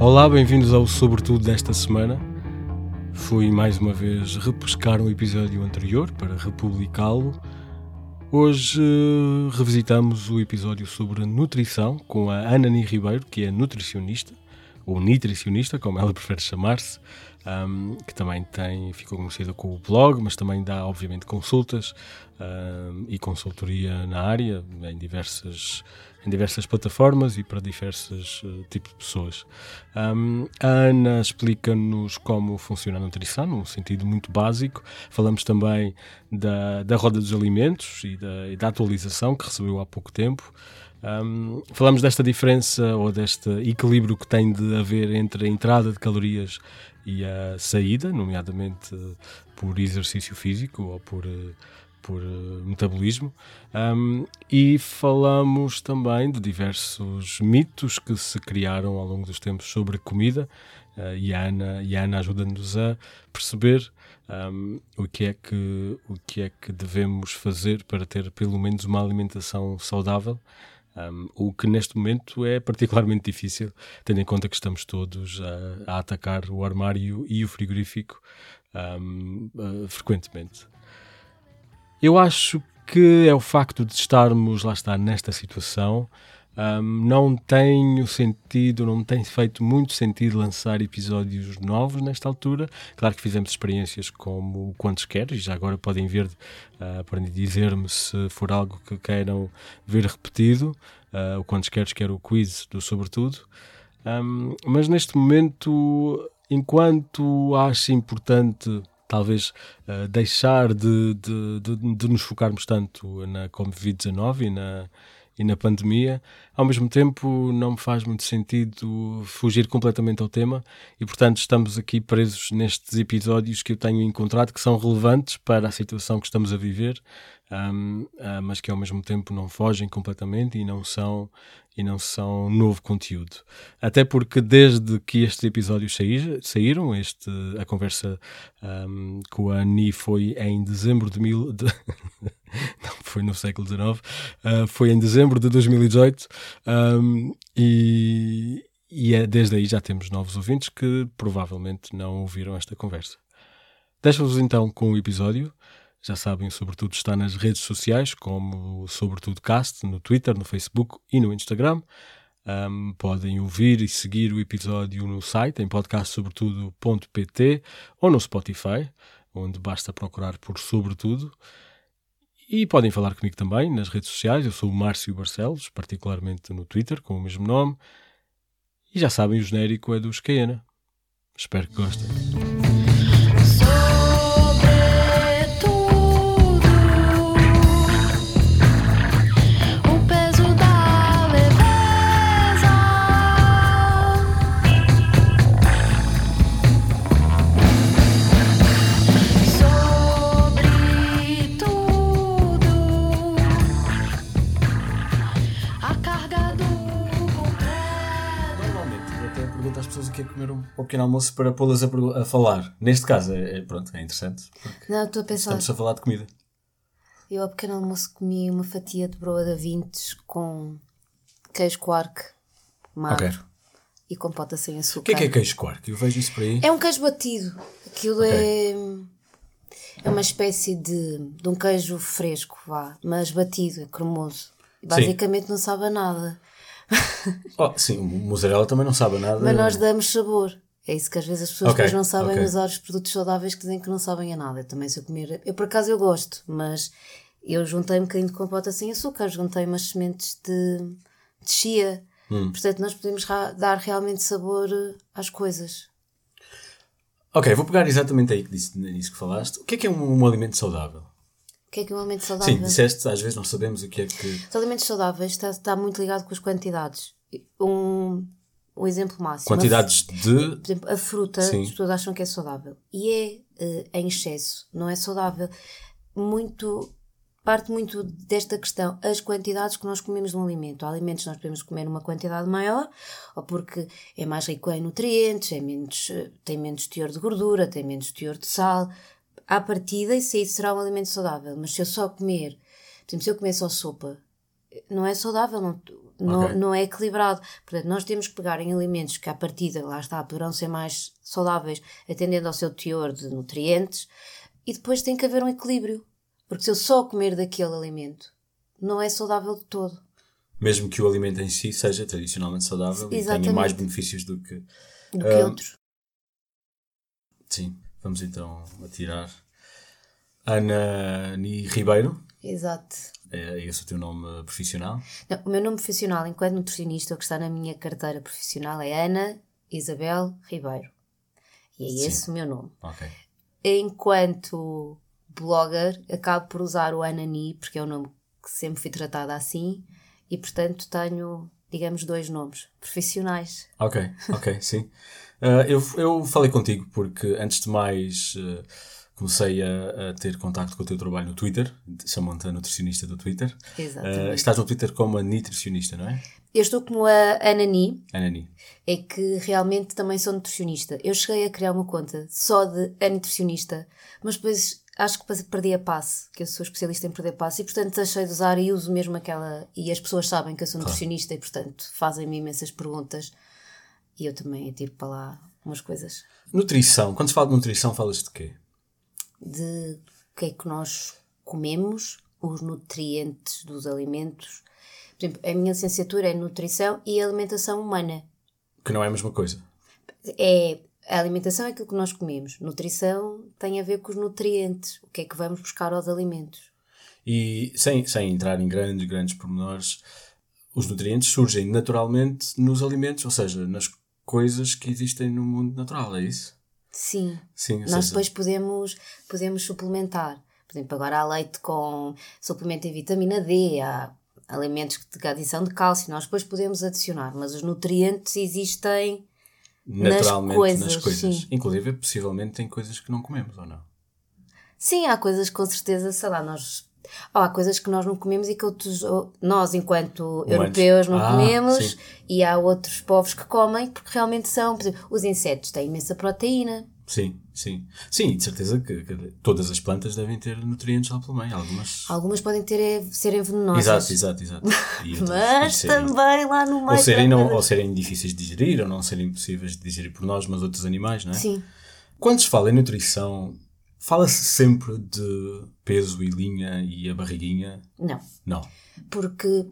Olá, bem-vindos ao Sobretudo desta semana. Fui mais uma vez repescar um episódio anterior para republicá-lo. Hoje eh, revisitamos o episódio sobre nutrição com a Anani Ribeiro, que é nutricionista, ou nutricionista, como ela prefere chamar-se, um, que também tem, ficou conhecida com o blog, mas também dá, obviamente, consultas um, e consultoria na área, em diversas, em diversas plataformas e para diversos uh, tipos de pessoas. Um, a Ana explica-nos como funciona a nutrição, num sentido muito básico. Falamos também da, da roda dos alimentos e da, e da atualização que recebeu há pouco tempo. Um, falamos desta diferença ou deste equilíbrio que tem de haver entre a entrada de calorias e a saída, nomeadamente por exercício físico ou por, por metabolismo. Um, e falamos também de diversos mitos que se criaram ao longo dos tempos sobre comida. Uh, e a Ana, e a Ana ajuda-nos a perceber um, o, que é que, o que é que devemos fazer para ter pelo menos uma alimentação saudável um, o que neste momento é particularmente difícil, tendo em conta que estamos todos a, a atacar o armário e o frigorífico um, uh, frequentemente. Eu acho que é o facto de estarmos, lá está, nesta situação, um, não tem sentido, não tem feito muito sentido lançar episódios novos nesta altura. Claro que fizemos experiências como Quantos Queres, e já agora podem ver uh, para dizer-me se for algo que queiram ver repetido. Uh, o Quantos Queres, que era o quiz do Sobretudo. Um, mas neste momento, enquanto acho importante talvez uh, deixar de, de, de, de, nos focarmos tanto na Covid-19 e na, e na pandemia, ao mesmo tempo não me faz muito sentido fugir completamente ao tema e, portanto, estamos aqui presos nestes episódios que eu tenho encontrado que são relevantes para a situação que estamos a viver, um, uh, ah, mas que ao mesmo tempo não fogem completamente e não são e não são novo conteúdo. Até porque desde que estes episódios saíram, este, a conversa um, com a Ani foi em dezembro de mil. De, não foi no século XIX, uh, ah, foi em dezembro de 2018 um, e, e é, desde aí já temos novos ouvintes que provavelmente não ouviram esta conversa. Deixo-vos então com o episódio. Já sabem, sobretudo está nas redes sociais, como Sobretudo Cast, no Twitter, no Facebook e no Instagram. Um, podem ouvir e seguir o episódio no site, em podcastsobretudo.pt ou no Spotify, onde basta procurar por Sobretudo. E podem falar comigo também nas redes sociais. Eu sou o Márcio Barcelos, particularmente no Twitter, com o mesmo nome. E já sabem, o genérico é dos Caena. Espero que gostem. Ao pequeno almoço para pô-las a, a, falar. Neste caso, é, é pronto, é interessante. Não, estou a pensar. Estamos a falar de comida. Eu ao pequeno almoço comi uma fatia de broa da Vintes com queijo quark, magro okay. e compota sem açúcar. O que é que é queijo quark? Eu vejo isso por aí. É um queijo batido. Aquilo okay. é, é uma espécie de, de um queijo fresco, vá, mas batido, é cremoso. Basicamente Sim. não sabe a nada. Oh, sim, o mozzarella também não sabe nada. Mas nós damos sabor. É isso que às vezes as pessoas okay, não sabem okay. usar os produtos saudáveis que dizem que não sabem a nada. Eu também se eu comer. Eu por acaso eu gosto, mas eu juntei um bocadinho de compota sem açúcar, juntei umas sementes de, de chia. Hum. Portanto, nós podemos dar realmente sabor eh, às coisas. Ok, vou pegar exatamente aí que disse, nisso que falaste. O que é que é um, um alimento saudável? O que é que é um alimento saudável? Sim, disseste, às vezes não sabemos o que é que. Os alimentos saudáveis está, está muito ligado com as quantidades. Um, um exemplo máximo. Quantidades a, de. Por exemplo, a fruta, Sim. as pessoas acham que é saudável. E é uh, em excesso, não é saudável. Muito. Parte muito desta questão, as quantidades que nós comemos de um alimento. Há alimentos nós podemos comer uma quantidade maior, ou porque é mais rico em nutrientes, é menos, eh, tem menos teor de gordura, tem menos teor de sal. À partida, isso aí será um alimento saudável. Mas se eu só comer, por exemplo, se eu comer só sopa, não é saudável, não, não, okay. não é equilibrado. Portanto, nós temos que pegar em alimentos que, à partida, lá está, poderão ser mais saudáveis, atendendo ao seu teor de nutrientes, e depois tem que haver um equilíbrio. Porque se eu só comer daquele alimento, não é saudável de todo. Mesmo que o alimento em si seja tradicionalmente saudável Exatamente. e tenha mais benefícios do que, do que outros. Sim, vamos então atirar. Ana Ni Ribeiro. Exato. É esse o teu nome profissional? Não, o meu nome profissional, enquanto nutricionista, o que está na minha carteira profissional é Ana Isabel Ribeiro. E é Sim. esse o meu nome. Ok. Enquanto blogger, acabo por usar o Anani, porque é o nome que sempre fui tratada assim, e portanto tenho, digamos, dois nomes profissionais. Ok, ok, sim. Uh, eu, eu falei contigo porque, antes de mais. Uh, comecei a, a, ter contacto com o teu trabalho no Twitter, chamam-te a nutricionista do Twitter. Exatamente. Uh, estás no Twitter como a nutricionista, não é? Eu estou como a Anani. Anani. É que realmente também sou nutricionista. Eu cheguei a criar uma conta só de a nutricionista, mas depois acho que perdi a passe, que eu sou especialista em perder passe, e portanto deixei de usar e uso mesmo aquela. E as pessoas sabem que eu sou nutricionista claro. e portanto fazem-me imensas perguntas e eu também tiro para lá umas coisas. Nutrição. Quando se fala de nutrição, falas de quê? De o que é que nós comemos, os nutrientes dos alimentos. Por exemplo, a minha licenciatura é nutrição e alimentação humana. Que não é a mesma coisa. É, a alimentação é aquilo que nós comemos. Nutrição tem a ver com os nutrientes. O que é que vamos buscar aos alimentos. E sem, sem entrar em grandes, grandes pormenores, os nutrientes surgem naturalmente nos alimentos, ou seja, nas coisas que existem no mundo natural, é isso? Sim. Sim Nós depois podemos, podemos suplementar. Por exemplo, agora há leite com suplemento em vitamina D, há alimentos de adição de cálcio, nós depois podemos adicionar, mas os nutrientes existem naturalmente nas coisas. Nas coisas. Sim. Inclusive, possivelmente, tem coisas que não comemos ou não? Sim, há coisas com certeza, sei lá, nós. Oh, há coisas que nós não comemos e que outros, nós, enquanto Humanos. europeus, não ah, comemos, sim. e há outros povos que comem porque realmente são. Por exemplo, os insetos têm imensa proteína. Sim, sim. Sim, de certeza que, que, todas as plantas devem ter nutrientes lá pelo meio. Algumas. Algumas podem ter, é, serem venenosas. Exato, exato, exato. mas serem, também lá no meio. Ou serem, não, ou serem difíceis de digerir, ou não serem impossíveis de digerir por nós, mas outros animais, não é? Sim. Quando se fala em nutrição, fala-se sempre de peso e linha e a barriguinha? Não. Não. Porque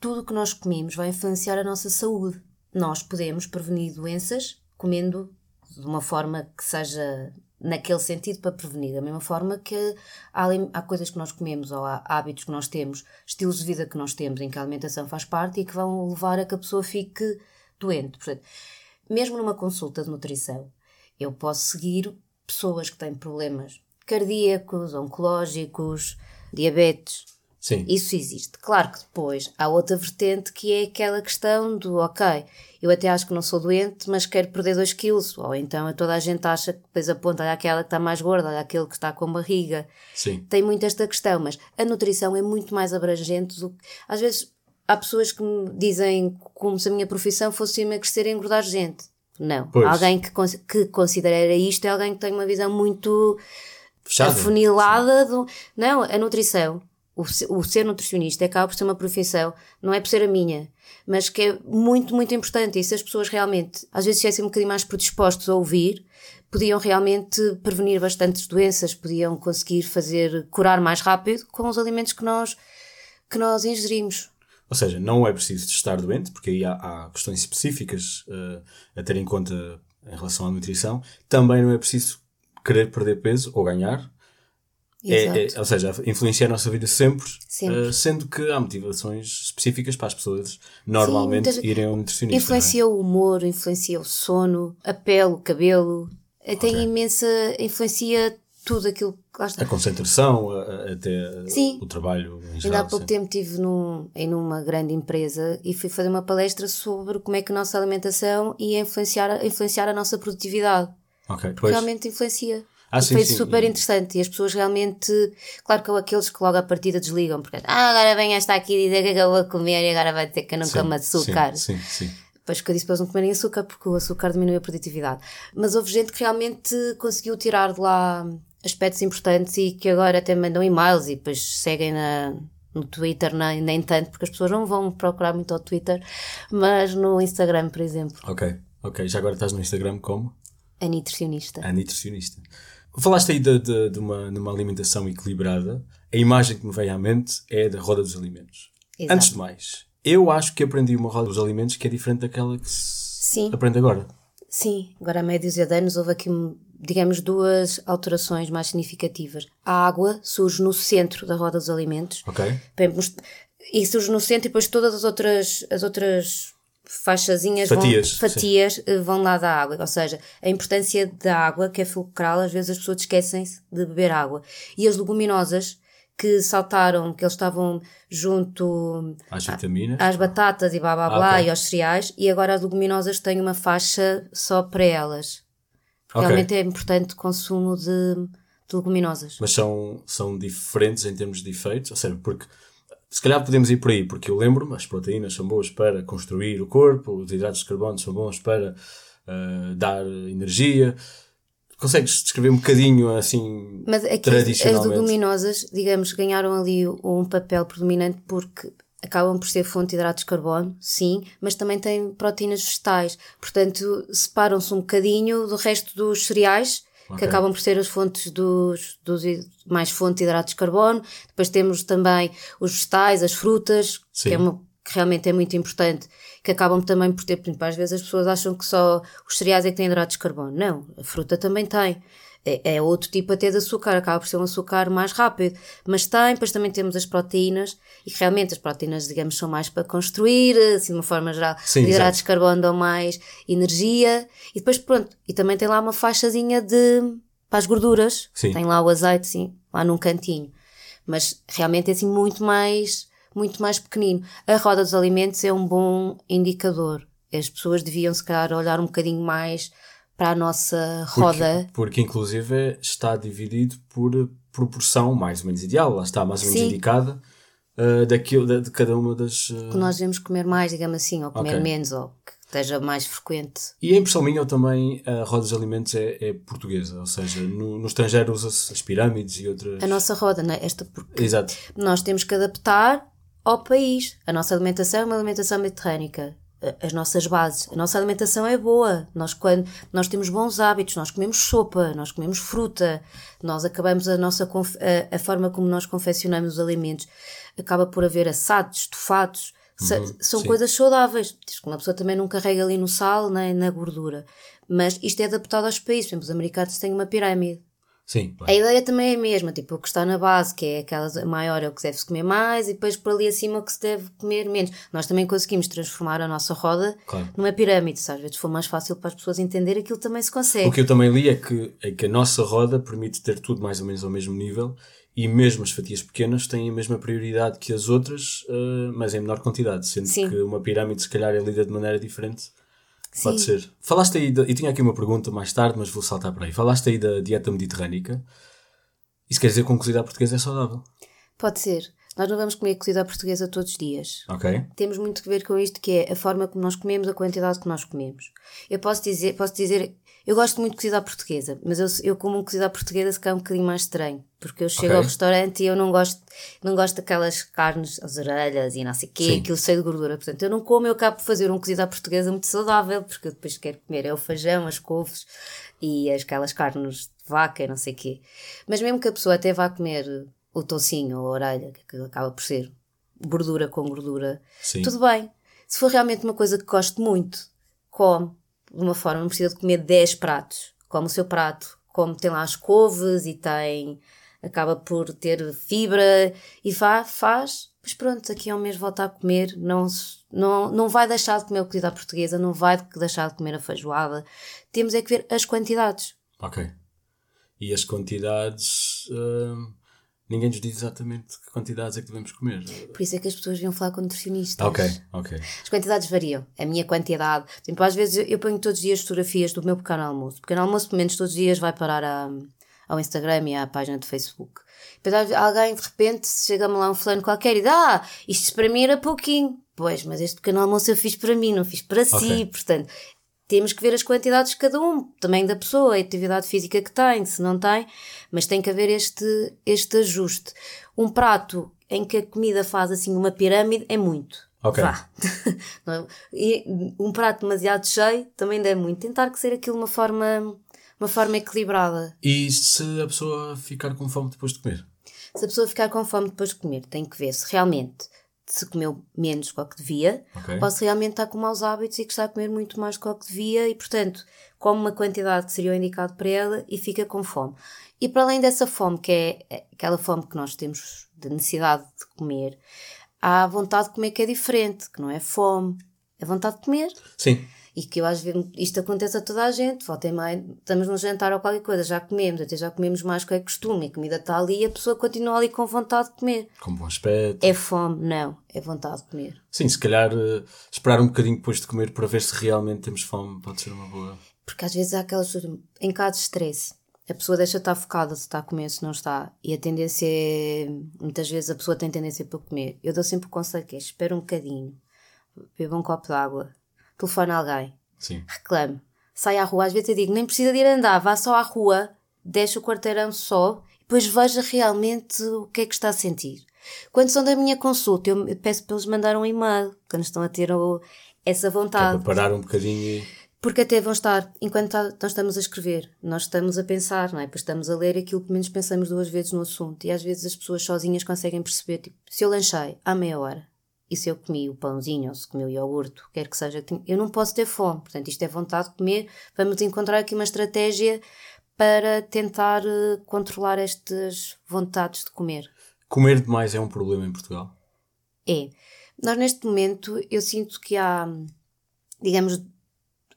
tudo o que nós comemos vai influenciar a nossa saúde. Nós podemos prevenir doenças comendo de uma forma que seja naquele sentido para prevenir. Da mesma forma que há, há, coisas que nós comemos ou há hábitos que nós temos, estilos de vida que nós temos, em que a alimentação faz parte e que vão levar a que a pessoa fique doente. Portanto, mesmo numa consulta de nutrição, eu posso seguir pessoas que têm problemas cardíacos, oncológicos, diabetes, Sim. Isso existe. Claro que depois há outra vertente que é aquela questão do ok, eu até acho que não sou doente, mas quero perder 2 quilos. Ou então toda a gente acha que depois aponta, olha aquela que está mais gorda, olha aquele que está com barriga. Sim. Tem muito esta questão, mas a nutrição é muito mais abrangente do que. Às vezes há pessoas que me dizem como se a minha profissão fosse emagrecer e engordar gente. Não. Pois. Alguém que, que considera isto é alguém que tem uma visão muito Fechada. afunilada do. Não, a nutrição o, o ser nutricionista acaba por ser uma profissão, não é por ser a minha, mas que é muito, muito importante. E se as pessoas realmente, às vezes, estivessem um bocadinho mais predispostos a ouvir, podiam realmente prevenir bastantes doenças, podiam conseguir fazer, curar mais rápido com os alimentos que nós, que nós ingerimos. Ou seja, não é preciso estar doente, porque aí há, há questões específicas uh, a ter em conta em relação à nutrição. Também não é preciso querer perder peso ou ganhar, é, é, ou seja, influencia a nossa vida sempre, sempre. Uh, sendo que há motivações específicas para as pessoas normalmente Sim, irem a um nutricionista. Influencia é? o humor, influencia o sono, a pele, o cabelo, okay. tem imensa. influencia tudo aquilo que lá está. A concentração, a, a, até Sim. o trabalho em geral. Ainda há pouco tempo estive num, em uma grande empresa e fui fazer uma palestra sobre como é que a nossa alimentação ia influenciar, influenciar a nossa produtividade. Okay, Realmente influencia. Ah, sim, foi sim. super interessante e as pessoas realmente, claro que aqueles que logo à partida desligam, porque ah, agora vem esta aqui dizer que eu vou comer e agora vai dizer que eu não sim, como açúcar. Sim, sim, sim. Depois que eu disse para eles não comerem açúcar porque o açúcar diminui a produtividade. Mas houve gente que realmente conseguiu tirar de lá aspectos importantes e que agora até mandam e-mails e depois seguem na, No Twitter nem, nem tanto, porque as pessoas não vão procurar muito ao Twitter, mas no Instagram, por exemplo. Ok, ok. Já agora estás no Instagram como? A nutricionista. A nutricionista. Falaste aí de, de, de, uma, de uma alimentação equilibrada. A imagem que me veio à mente é da roda dos alimentos. Exato. Antes de mais, eu acho que aprendi uma roda dos alimentos que é diferente daquela que se aprende agora. Sim, agora há médios e anos houve aqui, digamos, duas alterações mais significativas. A água surge no centro da roda dos alimentos. Ok. E surge no centro e depois todas as outras, as outras faixazinhas fatias, vão, fatias eh, vão lá da água. Ou seja, a importância da água, que é fulcral, às vezes as pessoas esquecem-se de beber água. E as leguminosas que saltaram, que eles estavam junto às vitaminas, às batatas e blá blá blá okay. e aos cereais, e agora as leguminosas têm uma faixa só para elas. Okay. Realmente é importante o consumo de, de, leguminosas. Mas são, são diferentes em termos de efeitos, ou seja, porque se calhar podemos ir por aí, porque eu lembro-me, as proteínas são boas para construir o corpo, os hidratos de carbono são bons para uh, dar energia Consegues descrever um bocadinho assim Mas aqui tradicionalmente? as leguminosas, digamos, ganharam ali um papel predominante porque acabam por ser fonte de hidratos de carbono, sim, mas também têm proteínas vegetais. Portanto, separam-se um bocadinho do resto dos cereais, okay. que acabam por ser as fontes dos, dos mais fonte de hidratos de carbono. Depois temos também os vegetais, as frutas, sim. que é uma que realmente é muito importante, que acabam também por ter, por exemplo, às vezes as pessoas acham que só os cereais é que têm hidratos de carbono. Não, a fruta também tem. É, é, outro tipo até de açúcar, acaba por ser um açúcar mais rápido. Mas tem, depois também temos as proteínas, e realmente as proteínas, digamos, são mais para construir, assim, de uma forma geral. Sim, os hidratos de carbono dão mais energia, e depois, pronto, e também tem lá uma faixazinha de. para as gorduras. Sim. Tem lá o azeite, sim, lá num cantinho. Mas realmente é assim muito mais muito mais pequenino. A roda dos alimentos é um bom indicador. As pessoas deviam, se calhar, olhar um bocadinho mais para a nossa roda. Porque, porque inclusive, está dividido por proporção mais ou menos ideal, lá está, mais ou menos Sim. indicada. Uh, daquilo, de, de, cada uma das. Uh... Que nós devemos comer mais, digamos assim, ou comer okay. menos, ou que esteja mais frequente. E a impressão minha, também, a roda dos alimentos é, é portuguesa, ou seja, no, no estrangeiro usa-se as pirâmides e outras. A nossa roda, não é? Esta porque Exato. nós temos que adaptar ao país. A nossa alimentação é uma alimentação mediterrânica. As nossas bases. A nossa alimentação é boa. Nós, quando, nós temos bons hábitos, nós comemos sopa, nós comemos fruta, nós acabamos a nossa a, a forma como nós confeccionamos os alimentos acaba por haver assados, estofados, uhum, são sim. coisas saudáveis. Diz que uma pessoa também não carrega ali no sal nem na gordura. Mas isto é adaptado aos países. Por exemplo, os americanos têm uma pirâmide. Sim. A ideia também é a mesma, tipo, o que está na base, que é aquela maior é o que deve-se comer mais, e depois por ali acima o que se deve comer menos. Nós também conseguimos transformar a nossa roda claro. numa pirâmide, se às vezes for mais fácil para as pessoas entenderem, aquilo também se consegue. O que eu também li é que, é que a nossa roda permite ter tudo mais ou menos ao mesmo nível, e mesmo as fatias pequenas têm a mesma prioridade que as outras, uh, mas em menor quantidade, sendo Sim. que uma pirâmide se calhar é lida de maneira diferente Sim. Pode ser. Falaste aí, de, e tinha aqui uma pergunta mais tarde, mas vou saltar para aí. Falaste aí da dieta mediterrânica. Isso quer dizer que com cozida portuguesa é saudável? Pode ser. Nós não vamos comer cozida portuguesa todos os dias. Ok. Temos muito que ver com isto, que é a forma como nós comemos, a quantidade que nós comemos. Eu posso dizer, posso dizer eu gosto muito de cozida portuguesa, mas eu, eu como um cozida portuguesa se calhar um bocadinho mais estranho. Porque eu chego okay. ao restaurante e eu não gosto, não gosto daquelas carnes, as orelhas e não sei o quê, Sim. aquilo cheio de gordura. Portanto, eu não como, eu acabo de fazer um cozido à portuguesa muito saudável, porque eu depois quero comer é o feijão, as couves e aquelas carnes de vaca e não sei o quê. Mas mesmo que a pessoa até vá comer o toucinho ou a orelha, que acaba por ser gordura com gordura, Sim. tudo bem. Se for realmente uma coisa que gosto muito, come de uma forma, não precisa de comer 10 pratos. Come o seu prato, como tem lá as couves e tem. acaba por ter fibra e vá, faz. Mas pronto, aqui ao mês volta a comer, não, não, não vai deixar de comer a comida portuguesa, não vai deixar de comer a feijoada. Temos é que ver as quantidades. Ok. E as quantidades. Uh ninguém nos diz exatamente que quantidades é que devemos comer. Por isso é que as pessoas vinham falar com nutricionistas. Ok, ok. As quantidades variam. A minha quantidade. Tipo, às vezes eu ponho todos os dias fotografias do meu pequeno almoço. O pequeno almoço, pelo menos todos os dias, vai parar a, ao Instagram e à página do Facebook. Depois alguém, de repente, chega-me lá um fulano qualquer e diz: Ah, isto para mim era pouquinho. Pois, mas este pequeno almoço eu fiz para mim, não fiz para okay. si. Portanto, temos que ver as quantidades de cada um, também da pessoa, a atividade física que tem, se não tem, mas tem que haver este, este ajuste. Um prato em que a comida faz assim uma pirâmide, é muito. Ok. Vá. É? e um prato demasiado cheio também dá muito. Tentar que ser aquilo uma forma, uma forma equilibrada. E se a pessoa ficar com fome depois de comer? Se a pessoa ficar com fome depois de comer, tem que ver se realmente se comeu menos do que devia, okay. ou se realmente está com maus hábitos e que está a comer muito mais do que devia e, portanto, come uma quantidade que seria o indicado para ela e fica com fome. E para além dessa fome, que é aquela fome que nós temos de necessidade de comer, há a vontade de comer que é diferente, que não é fome, é vontade de comer. Sim. E que eu às vezes isto acontece a toda a gente, volta e meia, estamos no jantar ou qualquer coisa, já comemos, até já comemos mais que é costume, a comida está ali e a pessoa continua ali com vontade de comer. Com bom aspecto. É fome, não, é vontade de comer. Sim, se calhar uh, esperar um bocadinho depois de comer para ver se realmente temos fome pode ser uma boa. Porque às vezes há aquelas em casos de stress, a pessoa deixa de estar focada se está a comer, se não está. E a tendência é. Muitas vezes a pessoa tem tendência para comer. Eu dou sempre o conselho que é: espera um bocadinho, beba um copo de água, telefone a alguém, Sim. reclame, sai à rua. Às vezes eu digo: nem precisa de ir andar, vá só à rua, deixa o quarteirão só e depois veja realmente o que é que está a sentir. Quando são da minha consulta, eu peço para eles mandar um e-mail, quando estão a ter essa vontade. É para parar um bocadinho e. Porque até vão estar, enquanto tá, nós estamos a escrever, nós estamos a pensar, não é? Depois estamos a ler aquilo que menos pensamos duas vezes no assunto. E às vezes as pessoas sozinhas conseguem perceber, tipo, se eu lanchei há meia hora e se eu comi o pãozinho ou se comi o iogurte, quer que seja, eu não posso ter fome. Portanto, isto é vontade de comer. Vamos encontrar aqui uma estratégia para tentar uh, controlar estas vontades de comer. Comer demais é um problema em Portugal? É. Nós, neste momento, eu sinto que há, digamos,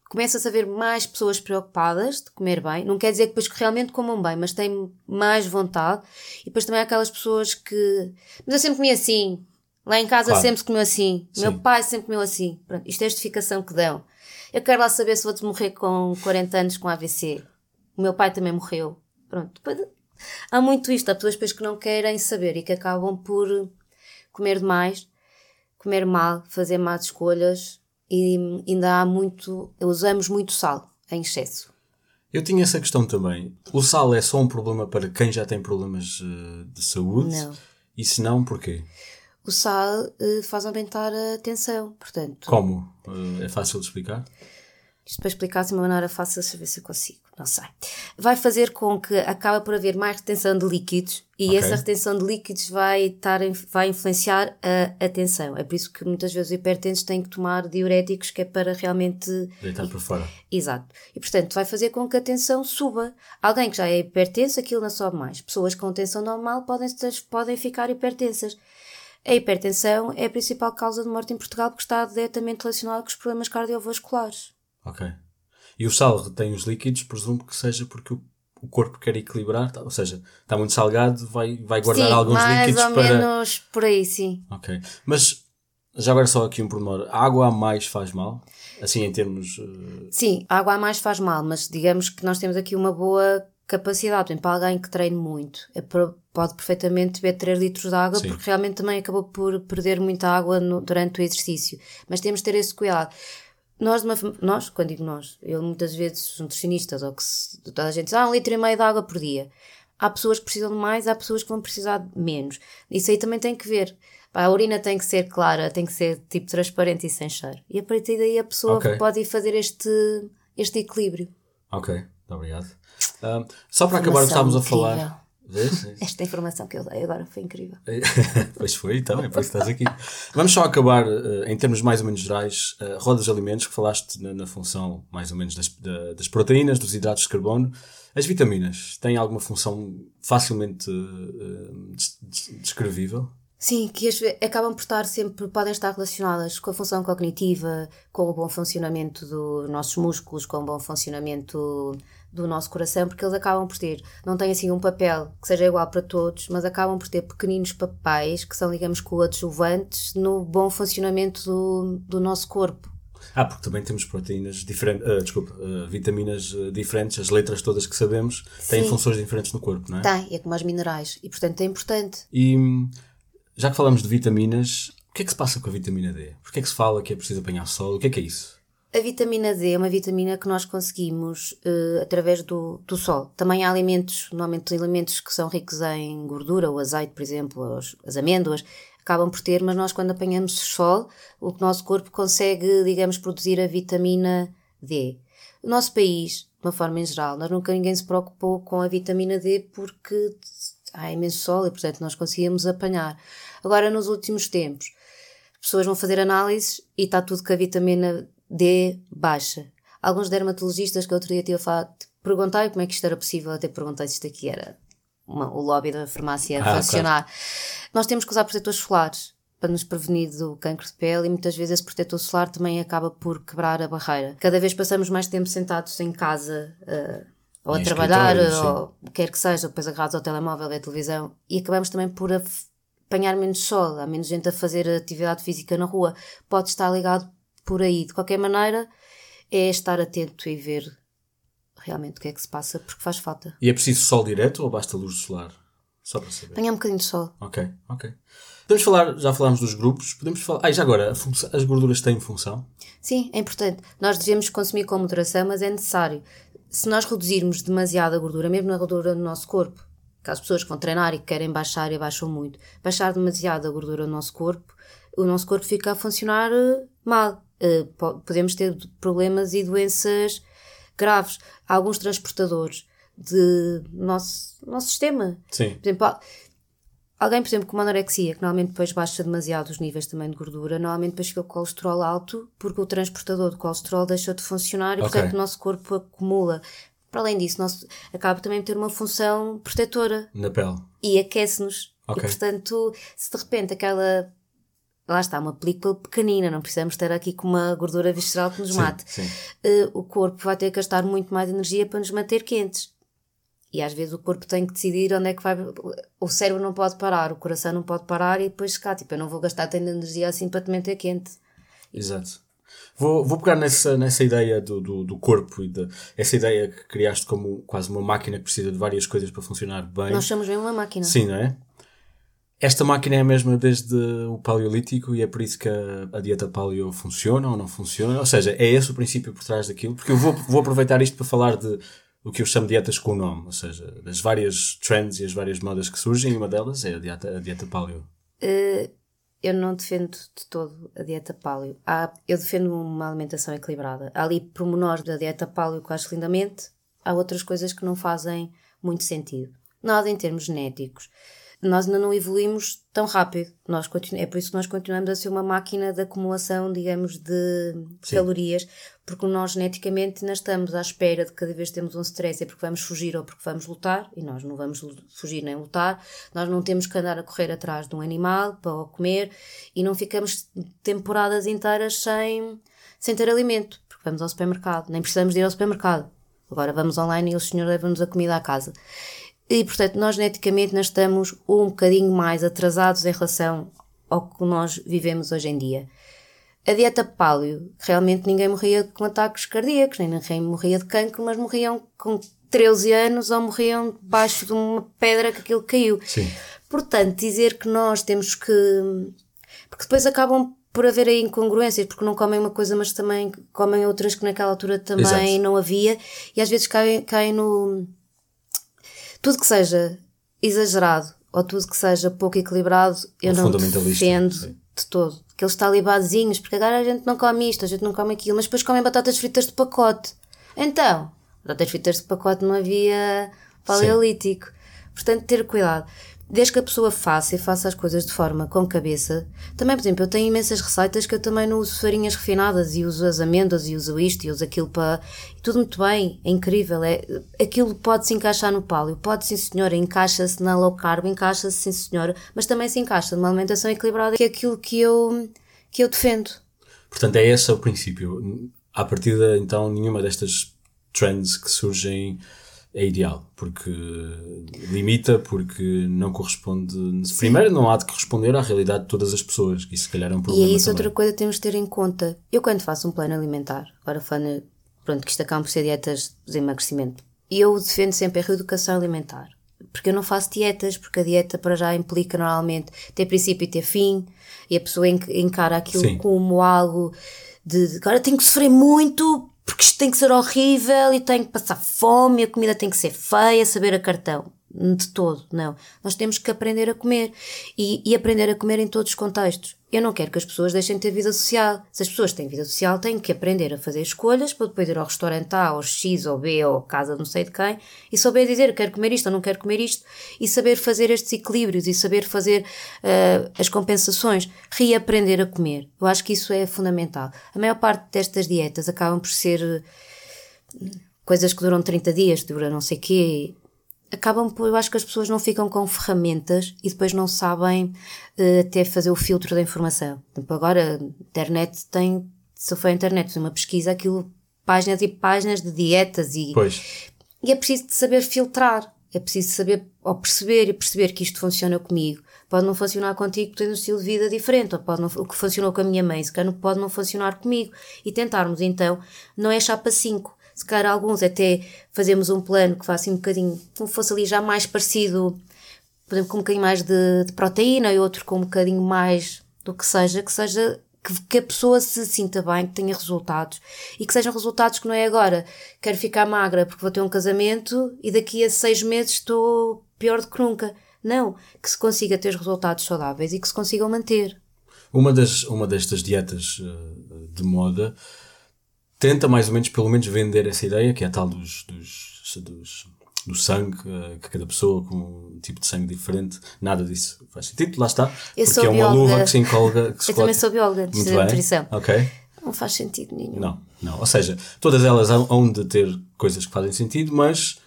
começa-se a ver mais pessoas preocupadas de comer bem. Não quer dizer que depois realmente comam bem, mas têm mais vontade. E depois também há aquelas pessoas que. Mas eu sempre comi assim. Lá em casa claro. sempre se comeu assim. Sim. Meu pai sempre comeu assim. Pronto, isto é a justificação que dão. Eu quero lá saber se vou-te morrer com 40 anos com AVC. O meu pai também morreu. Pronto. Há muito isto. Há pessoas depois que não querem saber e que acabam por comer demais, comer mal, fazer más escolhas e ainda há muito, usamos muito sal em excesso. Eu tinha essa questão também. O sal é só um problema para quem já tem problemas uh, de saúde? Não. E se não, porquê? O sal uh, faz aumentar a tensão, portanto. Como? Uh, é fácil de explicar? Isto para explicar de uma maneira fácil, deixa eu ver se eu consigo. Não sei. Vai fazer com que acaba por haver mais retenção de líquidos e okay. essa retenção de líquidos vai, estar, vai influenciar a atenção. É por isso que muitas vezes os hipertensos têm que tomar diuréticos que é para realmente. Deitar para fora. Exato. E portanto vai fazer com que a tensão suba. Alguém que já é hipertenso, aquilo não sobe mais. Pessoas com tensão normal podem, podem ficar hipertensas. A hipertensão é a principal causa de morte em Portugal porque está diretamente relacionada com os problemas cardiovasculares. Ok. E o sal retém os líquidos, presumo que seja porque o, o corpo quer equilibrar, tá, ou seja, está muito salgado, vai, vai guardar sim, alguns mais líquidos ou para. menos por aí, sim. Ok. Mas já agora só aqui um pormenor. A água a mais faz mal? Assim em termos. Uh... Sim, a água a mais faz mal, mas digamos que nós temos aqui uma boa capacidade. Por exemplo, para alguém que treine muito, é pode perfeitamente beber 3 litros de água, Sim. porque realmente também acabou por perder muita água no, durante o exercício. Mas temos de ter esse cuidado. Nós, nós, quando digo nós, eu muitas vezes, nutricionistas, ou que se, toda a gente diz, ah, um litro e meio de água por dia. Há pessoas que precisam de mais, há pessoas que vão precisar de menos. Isso aí também tem que ver. a urina tem que ser clara, tem que ser tipo transparente e sem cheiro. E a partir daí a pessoa okay. pode ir fazer este, este equilíbrio. Ok, obrigado. Um, só para acabar o que estávamos a falar. Esta informação que eu dei agora foi incrível. pois foi, então, é por isso que estás aqui. Vamos só acabar, uh, em termos mais ou menos gerais, uh, rodas de alimentos, que falaste na, na função mais ou menos das, da, das proteínas, dos hidratos de carbono. As vitaminas têm alguma função facilmente uh, descrevível? Sim, que as, acabam por estar sempre, podem estar relacionadas com a função cognitiva, com o bom funcionamento dos nossos músculos, com o bom funcionamento do nosso coração, porque eles acabam por ter, não têm assim um papel que seja igual para todos, mas acabam por ter pequeninos papéis que são, digamos, coadjuvantes no bom funcionamento do, do nosso corpo. Ah, porque também temos proteínas diferentes, uh, desculpa, uh, vitaminas uh, diferentes, as letras todas que sabemos têm Sim. funções diferentes no corpo, não é? Tem, é como os minerais, e portanto é importante. E já que falamos de vitaminas, o que é que se passa com a vitamina D? Porquê é que se fala que é preciso apanhar sol? O que é que é isso? A vitamina D é uma vitamina que nós conseguimos uh, através do, do sol. Também há alimentos, normalmente alimentos que são ricos em gordura, o azeite, por exemplo, as, as amêndoas, acabam por ter, mas nós quando apanhamos sol, o nosso corpo consegue, digamos, produzir a vitamina D. O nosso país, de uma forma em geral, nós nunca ninguém se preocupou com a vitamina D porque há imenso sol e, portanto, nós conseguíamos apanhar. Agora, nos últimos tempos, pessoas vão fazer análises e está tudo com a vitamina D baixa. Alguns dermatologistas que outro dia tinha falado, perguntei como é que isto era possível, até perguntei se isto aqui era uma, o lobby da farmácia a ah, funcionar. Claro. Nós temos que usar protetores solares para nos prevenir do cancro de pele e muitas vezes esse protetor solar também acaba por quebrar a barreira. Cada vez passamos mais tempo sentados em casa uh, ou em a trabalhar ou que quer que seja, depois agarrados ao telemóvel e à televisão e acabamos também por apanhar menos sol, há menos gente a fazer atividade física na rua. Pode estar ligado por aí. De qualquer maneira, é estar atento e ver realmente o que é que se passa, porque faz falta. E é preciso sol direto ou basta luz solar? Só para saber. Apanhar um bocadinho de sol. Ok, ok. Podemos falar, já falámos dos grupos, podemos falar. Ah, já agora, as gorduras têm função? Sim, é importante. Nós devemos consumir com moderação, mas é necessário. Se nós reduzirmos demasiado a gordura, mesmo na gordura do nosso corpo, que as pessoas que vão treinar e que querem baixar e baixam muito, baixar demasiado a gordura do nosso corpo, o nosso corpo fica a funcionar eh, mal. Eh, podemos ter problemas e doenças graves. Há alguns transportadores de nosso, nosso sistema. Sim. Por exemplo, alguém, por exemplo, com uma anorexia, que normalmente depois baixa demasiado os níveis também de gordura, normalmente depois fica o colesterol alto, porque o transportador de colesterol deixou de funcionar e, okay. portanto, o nosso corpo acumula. Para além disso, nosso, acaba também por ter uma função protetora. Na pele. E aquece-nos. Okay. E, portanto, se de repente aquela lá está, uma película pequenina, não precisamos ter aqui com uma gordura visceral que nos sim, mate. Sim. Uh, o corpo vai ter que gastar muito mais energia para nos manter quentes. E às vezes o corpo tem que decidir onde é que vai. O cérebro não pode parar, o coração não pode parar e depois cá, tipo, eu não vou gastar tanta energia assim para te manter quente. Exato. Vou, vou pegar nessa, nessa ideia do, do, do corpo e de, essa ideia que criaste como quase uma máquina que precisa de várias coisas para funcionar bem. Nós somos mesmo uma máquina. Sim, não é? Esta máquina é a mesma desde o paleolítico e é por isso que a, a, dieta paleo funciona ou não funciona. Ou seja, é esse o princípio por trás daquilo. Porque eu vou, vou aproveitar isto para falar de o que eu chamo de dietas com nome. Ou seja, das várias trends e as várias modas que surgem. E uma delas é a dieta, a dieta paleo. Uh, eu não defendo de todo a dieta paleo. Há, eu defendo uma alimentação equilibrada. Há ali pormenores da dieta paleo que acho lindamente. Há outras coisas que não fazem muito sentido. Nada em termos genéticos nós ainda não evoluímos tão rápido. Nós é por isso que nós continuamos a ser uma máquina de acumulação, digamos, de Sim. calorias, porque nós geneticamente ainda estamos à espera de cada vez temos um stress é porque vamos fugir ou porque vamos lutar, e nós não vamos fugir nem lutar. Nós não temos que andar a correr atrás de um animal para o comer e não ficamos temporadas inteiras sem, sem ter alimento, porque vamos ao supermercado, nem precisamos de ir ao supermercado. Agora vamos online e o senhor leva-nos a comida à casa. E, portanto, nós geneticamente nós estamos um bocadinho mais atrasados em relação ao que nós vivemos hoje em dia. A dieta paleo, realmente ninguém morria com ataques cardíacos, nem ninguém morria de cancro, mas morriam com 13 anos ou morriam debaixo de uma pedra que aquilo caiu. Sim. Portanto, dizer que nós temos que. Porque depois acabam por haver aí incongruências, porque não comem uma coisa, mas também comem outras que naquela altura também Exato. não havia, e às vezes caem, caem no tudo que seja exagerado ou tudo que seja pouco equilibrado, eu não defendo sim. de todo. Aqueles talibazinhos, porque agora a gente não come isto, a gente não come aquilo, mas depois comem batatas fritas de pacote. Então, batatas fritas de pacote não havia paleolítico. Sim. Portanto, ter cuidado desde que a pessoa faça e faça as coisas de forma com cabeça. Também, por exemplo, eu tenho imensas receitas que eu também não uso farinhas refinadas e uso as amêndoas e uso isto e uso aquilo para. tudo muito bem, é incrível. É, aquilo pode se encaixar no palio, pode sim senhora, encaixa-se na low carb, encaixa-se sim senhora, mas também se encaixa numa alimentação equilibrada, que é aquilo que eu, que eu defendo. Portanto, é esse o princípio. À partida, então, nenhuma destas trends que surgem é ideal, porque limita, porque não corresponde. Primeiro, não há de corresponder à realidade de todas as pessoas, que isso se calhar é um problema. E é isso também. outra coisa temos de ter em conta. Eu, quando faço um plano alimentar, agora falando, pronto, que isto acaba por ser dietas de emagrecimento, eu defendo sempre a reeducação alimentar. Porque eu não faço dietas, porque a dieta para já implica normalmente ter princípio e ter fim, e a pessoa encara aquilo Sim. como algo de agora tenho que sofrer muito porque isto tem que ser horrível e tenho que passar fome a comida tem que ser feia, saber a cartão de todo, não. Nós temos que aprender a comer e, e, aprender a comer em todos os contextos. Eu não quero que as pessoas deixem de ter vida social. Se as pessoas têm vida social, têm que aprender a fazer escolhas para depois ir ao restaurante A, ou X, ou B, ou casa não sei de quem, e saber dizer quero comer isto ou não quero comer isto, e saber fazer estes equilíbrios e saber fazer uh, as compensações, reaprender a comer. Eu acho que isso é fundamental. A maior parte destas dietas acabam por ser coisas que duram 30 dias, duram não sei quê, acabam por, eu acho que as pessoas não ficam com ferramentas e depois não sabem uh, até fazer o filtro da informação. Tipo, agora a internet tem, se eu for a internet uma pesquisa, aquilo, páginas e páginas de dietas e, pois. e é preciso saber filtrar, é preciso saber, ou perceber e perceber que isto funciona comigo. Pode não funcionar contigo, tens um estilo de vida diferente, ou pode não, o que funcionou com a minha mãe, se calhar pode não funcionar comigo. E tentarmos então, não é chapa 5, se calhar alguns até fazemos um plano que faça um bocadinho, como fosse ali já mais parecido, por exemplo, com um bocadinho mais de, de proteína e outro com um bocadinho mais do que seja, que seja que, que, a pessoa se sinta bem, que tenha resultados e que sejam resultados que não é agora quero ficar magra porque vou ter um casamento e daqui a seis meses estou pior do que nunca. Não, que se consiga ter resultados saudáveis e que se consigam manter. Uma, das, uma destas dietas eh, de moda tenta mais ou menos, pelo menos, vender essa ideia, que é a tal dos, dos, dos do sangue, uh, que cada pessoa com um tipo de sangue diferente, nada disso faz sentido, lá está. Eu porque é uma bióloga. luva que se encolga. Que se Eu também sou bióloga de nutrição. Ok. Não faz sentido nenhum. Não, não. Ou seja, todas elas hão de ter coisas que fazem sentido, mas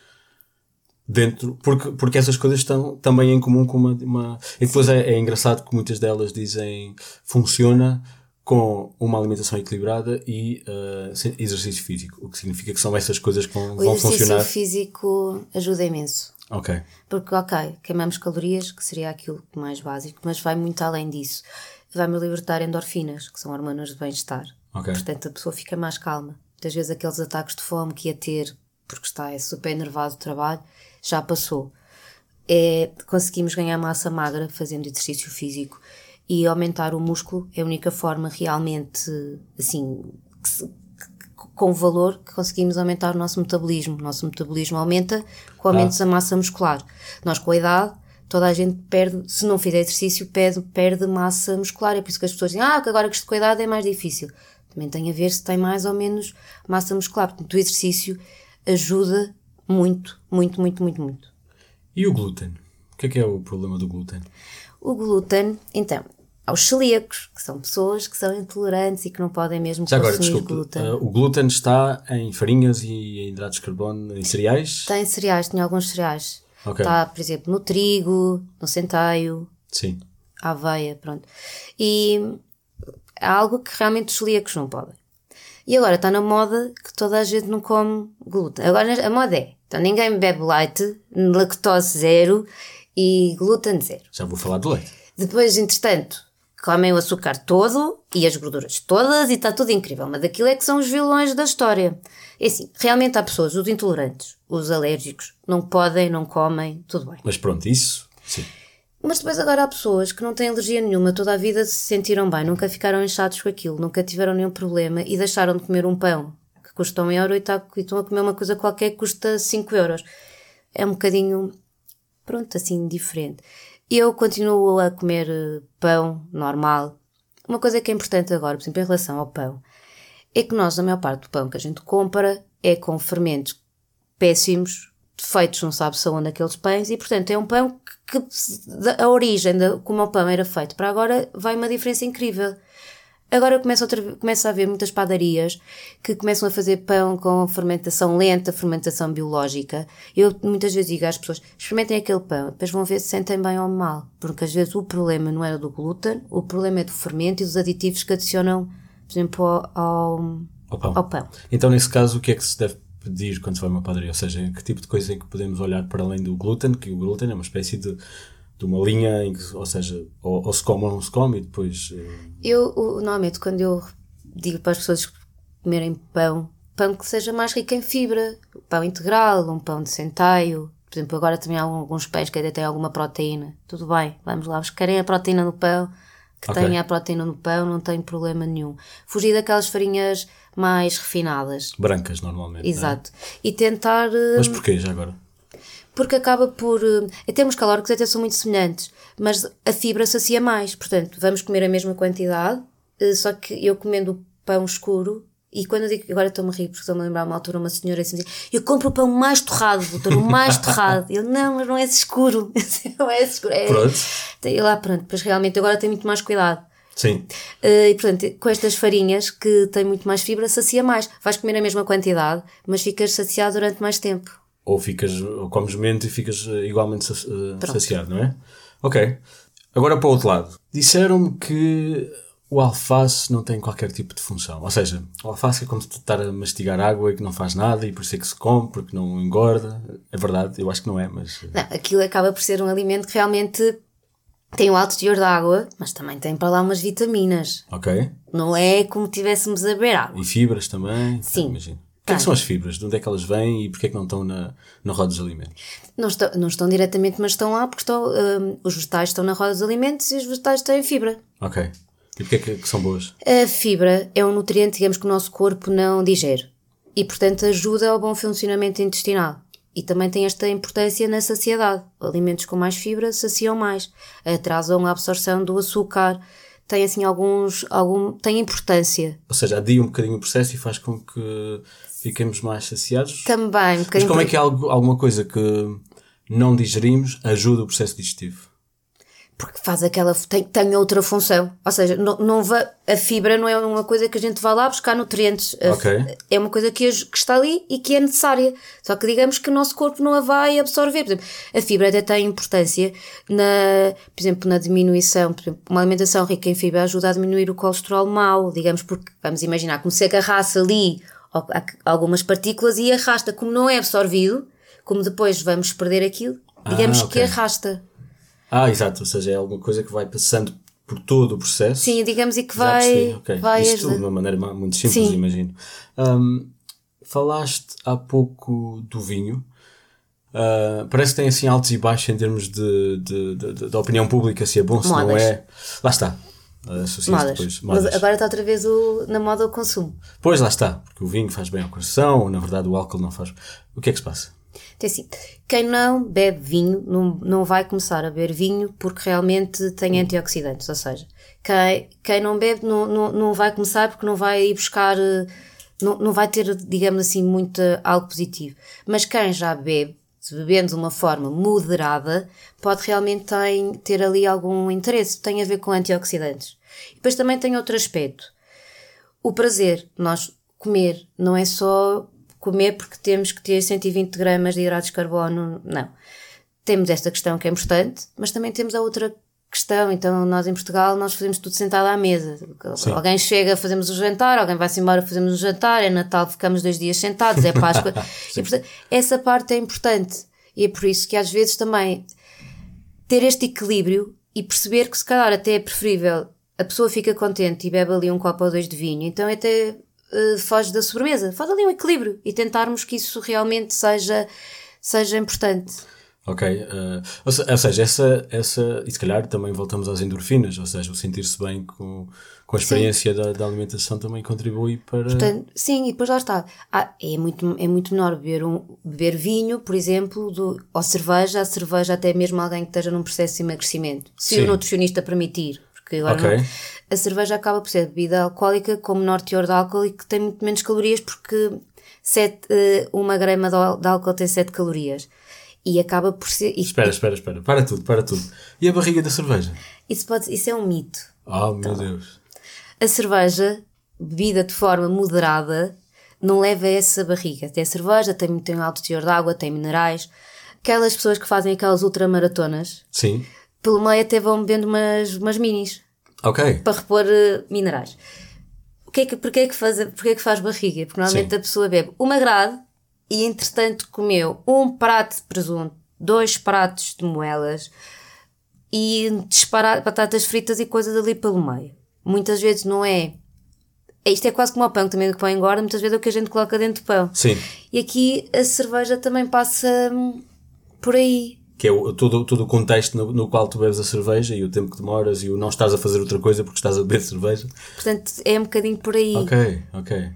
dentro, porque, porque essas coisas estão também em comum com uma. uma... E depois é, é engraçado que muitas delas dizem funciona com uma alimentação equilibrada e uh, exercício físico, o que significa que são essas coisas que vão, vão funcionar. O exercício físico ajuda imenso. Ok. Porque, ok, queimamos calorias, que seria aquilo mais básico, mas vai muito além disso. Vai-me libertar endorfinas, que são hormonas de bem-estar. Ok. Portanto, a pessoa fica mais calma. Muitas vezes aqueles ataques de fome que ia ter, porque está é super enervado do trabalho, já passou. É, conseguimos ganhar massa magra fazendo exercício físico e aumentar o músculo é a única forma realmente, assim, se, com valor que conseguimos aumentar o nosso metabolismo. O nosso metabolismo aumenta com aumento ah. da massa muscular. Nós, com a idade, toda a gente perde, se não fizer exercício, perde, perde massa muscular. É por isso que as pessoas dizem, ah, que agora que estou com a idade é mais difícil. Também tem a ver se tem mais ou menos massa muscular. Portanto, o exercício ajuda muito, muito, muito, muito, muito. E o glúten? O que é que é o problema do glúten? O glúten, então, aos celíacos, que são pessoas que são intolerantes e que não podem mesmo Já agora, desculpe, glúten. Uh, o glúten está em farinhas e em hidratos de carbono, em cereais? Tem cereais, tem alguns cereais. Okay. Está, por exemplo, no trigo, no centeio. Sim. Aveia, pronto. E há algo que realmente os celíacos não podem. E agora está na moda que toda a gente não come glúten. Agora a moda é, então ninguém bebe leite, lactose zero e glúten zero. Já vou falar do leite. Depois, entretanto, comem o açúcar todo e as gorduras todas e está tudo incrível. Mas aquilo é que são os vilões da história. É assim, realmente há pessoas, os intolerantes, os alérgicos, não podem, não comem, tudo bem. Mas pronto, isso, sim. Mas depois agora há pessoas que não têm alergia nenhuma, toda a vida se sentiram bem, nunca ficaram inchados com aquilo, nunca tiveram nenhum problema e deixaram de comer um pão que custa um euro e, tá, e estão a comer uma coisa qualquer que custa 5 euros. É um bocadinho, pronto, assim, diferente. Eu continuo a comer eh, pão normal. Uma coisa que é importante agora, por exemplo, em relação ao pão, é que nós, a maior parte do pão que a gente compra é com fermentos péssimos, feitos não sabe-se onde aqueles pães, e portanto é um pão que, que a origem de como o pão era feito para agora vai uma diferença incrível. Agora começa, outra, começa a haver muitas padarias que começam a fazer pão com fermentação lenta, fermentação biológica. Eu muitas vezes digo às pessoas: experimentem aquele pão, depois vão ver se sentem bem ou mal. Porque às vezes o problema não era do glúten, o problema é do fermento e dos aditivos que adicionam, por exemplo, ao, ao, ao, pão. ao pão. Então, nesse caso, o que é que se deve pedir quando se vai a uma padaria? Ou seja, que tipo de coisa é que podemos olhar para além do glúten? Que o glúten é uma espécie de de uma linha em que, ou seja, ou, ou, se come ou não se come e depois. Eh, eu, normalmente, quando eu digo para as pessoas comerem pão, pão que seja mais rico em fibra, pão integral, um pão de centeio. Por exemplo, agora também há alguns pães que ainda têm alguma proteína. Tudo bem, vamos lá, querem a proteína no pão, que okay. tenha a proteína no pão, não tem problema nenhum. Fugir daquelas farinhas mais refinadas. Brancas, normalmente. É? Exato. É? E tentar. Mas porquê já agora? Porque acaba por. Em termos calóricos até são muito semelhantes, mas a fibra sacia mais. Portanto, vamos comer a mesma quantidade, só que eu comendo pão escuro e quando eu digo, agora estou-me a rir porque estou-me a lembrar uma altura, uma senhora assim dizia, eu compro o pão mais torrado, doutor, o mais torrado. Ele, não, mas não é escuro. não é escuro. É... Pronto. E lá, pronto, pois realmente agora tenho muito mais cuidado. Sim. Uh, e portanto, com estas farinhas que têm muito mais fibra, sacia mais. Vais comer a mesma quantidade, mas ficas saciado durante mais tempo. Ou ficas, ou comes menos e ficas eh, igualmente uh, saciado, não é? Ok. Agora para o outro lado. Disseram-me que o alface não tem qualquer tipo de função. Ou seja, o alface é como se estar a mastigar água e que não faz nada e por isso é que se come, porque não engorda. É verdade, eu acho que não é, mas. Não, aquilo acaba por ser um alimento que realmente tem um alto teor de água, mas também tem para lá umas vitaminas. Ok. Não é como tivéssemos a beber água. E fibras também. Sim. imagino. O que, é que são as fibras? De onde é que elas vêm e porquê é que não estão na, na roda dos alimentos? Não estão, não estão diretamente, mas estão lá porque estão, um, os vegetais estão na roda dos alimentos e os vegetais têm fibra. Ok. E porquê é que, que são boas? A fibra é um nutriente, digamos, que o nosso corpo não digere. E, portanto, ajuda ao bom funcionamento intestinal. E também tem esta importância na saciedade. Alimentos com mais fibra saciam mais, atrasam a absorção do açúcar, tem assim alguns. Algum, tem importância. Ou seja, adia um bocadinho o processo e faz com que fiquemos mais saciados? Também, um Mas como é que é algo, alguma coisa que não digerimos ajuda o processo digestivo? porque faz aquela tem, tem outra função ou seja não, não va, a fibra não é uma coisa que a gente vai lá buscar nutrientes okay. é uma coisa que, que, está ali e que é necessária só que digamos que o nosso corpo não a vai absorver por exemplo a fibra até tem importância na por exemplo na diminuição por exemplo, uma alimentação rica em fibra ajuda a diminuir o colesterol mau digamos porque vamos imaginar como se agarrasse ali algumas partículas e arrasta como não é absorvido como depois vamos perder aquilo digamos ah, okay. que arrasta ah, exato, ou seja, é alguma coisa que vai passando por todo o processo. Sim, digamos, e que vai. Okay. vai Isto de uma maneira muito simples, Sim. imagino. Um, falaste há pouco do vinho. Uh, parece que tem assim altos e baixos em termos de, de, de, de, de opinião pública, se é bom, se Modas. não é. Lá está. Modas. Depois, modas. Mas agora está outra vez o, na moda o consumo. Pois lá está, porque o vinho faz bem ao coração, na verdade o álcool não faz. O que é que se passa? Então, assim, quem não bebe vinho não, não vai começar a beber vinho porque realmente tem antioxidantes. Ou seja, quem, quem não bebe não, não, não vai começar porque não vai ir buscar, não, não vai ter, digamos assim, muito algo positivo. Mas quem já bebe, bebendo de uma forma moderada, pode realmente ter, ter ali algum interesse. Tem a ver com antioxidantes. E depois também tem outro aspecto. O prazer, nós comer, não é só comer porque temos que ter 120 gramas de hidratos de carbono. Não. Temos esta questão que é importante, mas também temos a outra questão. Então, nós em Portugal, nós fazemos tudo sentado à mesa. Sim. Alguém chega, fazemos o jantar, alguém vai-se embora, fazemos o jantar, é Natal, ficamos dois dias sentados, é Páscoa. e, portanto, essa parte é importante. E é por isso que às vezes também ter este equilíbrio e perceber que se calhar até é preferível a pessoa fica contente e bebe ali um copo ou dois de vinho, então até uh, foge da sobremesa. Faz ali um equilíbrio e tentarmos que isso realmente seja, seja importante. Ok, uh, ou, seja, essa, essa, e se calhar também voltamos às endorfinas, ou seja, o sentir-se bem com, com a experiência da, da, alimentação também contribui para. Portanto, sim, e depois lá está. Ah, é, muito, é muito menor beber, um, beber vinho, por exemplo, do, ou cerveja, a cerveja até mesmo alguém que esteja num processo de emagrecimento, se sim. o nutricionista permitir porque agora okay. não, a cerveja acaba por ser bebida alcoólica com menor teor de álcool e que tem muito menos calorias porque sete, uh, uma grama de álcool tem 7 calorias. E acaba por ser. Espera, espera, espera. Para tudo, para tudo. E a barriga da cerveja? Isso, pode, isso é um mito. Oh, então, meu Deus. A cerveja, bebida de forma moderada, não leva a essa barriga. Tem a cerveja, tem, tem um alto teor de água, tem minerais. Aquelas pessoas que fazem aquelas ultramaratonas. Sim pelo meio até vão bebendo umas, umas minis. Ok. Para repor uh, minerais. O que é que, porquê, é que faz, porquê é que faz barriga? Porque normalmente Sim. a pessoa bebe uma grade e entretanto comeu um prato de presunto, dois pratos de moelas e disparar batatas fritas e coisas ali pelo meio. Muitas vezes não é. Isto é quase como o pão, também o pão engorda, muitas vezes é o que a gente coloca dentro do pão. Sim. E aqui a cerveja também passa hum, por aí que é o, todo, todo o contexto no, no, qual tu bebes a cerveja e o tempo que demoras e o não estás a fazer outra coisa porque estás a beber cerveja. Portanto, é um bocadinho por aí. Ok, ok.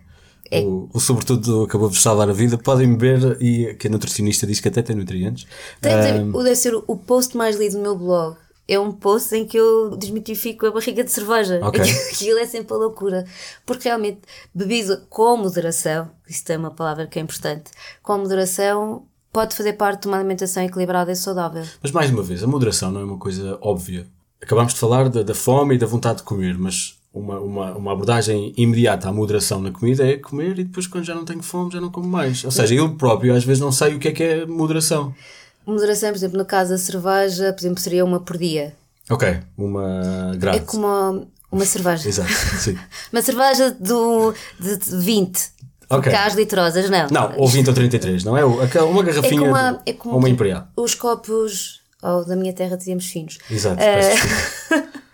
É. O, o, sobretudo acabou de salvar a vida, podem beber e que a nutricionista diz que até tem nutrientes. Tem, um, deve ser o post mais lido no meu blog. É um post em que eu desmitifico a barriga de cerveja. Okay. Aquilo é sempre a loucura. Porque realmente, bebida com moderação, isto é uma palavra que é importante, com moderação pode fazer parte de uma alimentação equilibrada e saudável. Mas mais uma vez, a moderação não é uma coisa óbvia. Acabámos de falar da, da fome e da vontade de comer, mas uma, uma, uma abordagem imediata à moderação na comida é comer e depois quando já não tenho fome já não como mais. Ou seja, eu próprio às vezes não sei o que é que é moderação. Moderação, por exemplo, no caso da cerveja, por exemplo, seria uma por dia. Ok, uma grade. É como uma, uma cerveja. Exato, sim. uma cerveja do, de 20. Okay. Cá as litrosas, não. Não, ou 20 ou 33, não é? Uma garrafinha é como, a, é como uma imperial. Os copos, ou da minha terra dizíamos finos. Exato, uh,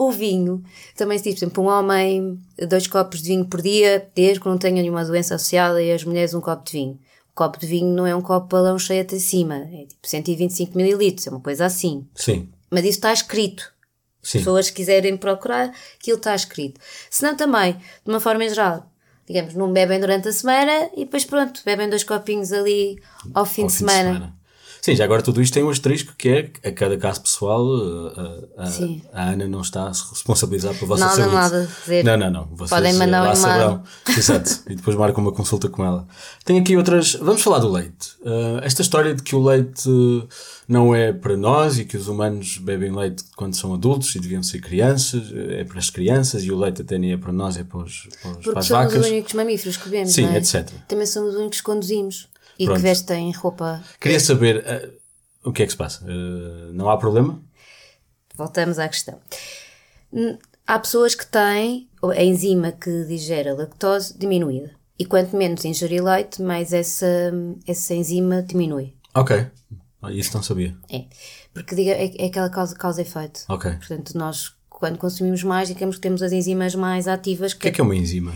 O vinho, também se diz, por exemplo, um homem, dois copos de vinho por dia, desde que não tenha nenhuma doença associada, e as mulheres um copo de vinho. O copo de vinho não é um copo balão cheio até cima, é tipo 125 mililitros, é uma coisa assim. Sim. Mas isso está escrito. Sim. Pessoas que quiserem procurar, aquilo está escrito. Se não também, de uma forma geral, digamos, não bebem durante a semana e depois pronto, bebem dois copinhos ali ao fim, ao de, fim semana. de semana. Sim, já agora tudo isto tem um asterisco que é a cada caso pessoal a, a, a Ana não está a se responsabilizar pela vossa nada, saúde. Nada, dizer. Não, não, não. Vocês Podem mandar um e-mail. Exato. e depois marcam uma consulta com ela. Tenho aqui outras. Vamos falar do leite. Uh, esta história de que o leite não é para nós e que os humanos bebem leite quando são adultos e deviam ser crianças, é para as crianças e o leite até nem é para nós, é para, os, para, os, para as somos vacas. os únicos mamíferos que bebemos. Sim, é? etc. Também somos os únicos que conduzimos. E Pronto. que vestem roupa. Queria saber uh, o que é que se passa. Uh, não há problema? Voltamos à questão. Há pessoas que têm a enzima que digere a lactose diminuída. E quanto menos ingerir leite, mais essa, essa enzima diminui. Ok. Isso não sabia. É. Porque diga, é, é aquela causa, causa efeito. Ok. Portanto, nós, quando consumimos mais, digamos que temos as enzimas mais ativas. O que é que é uma enzima?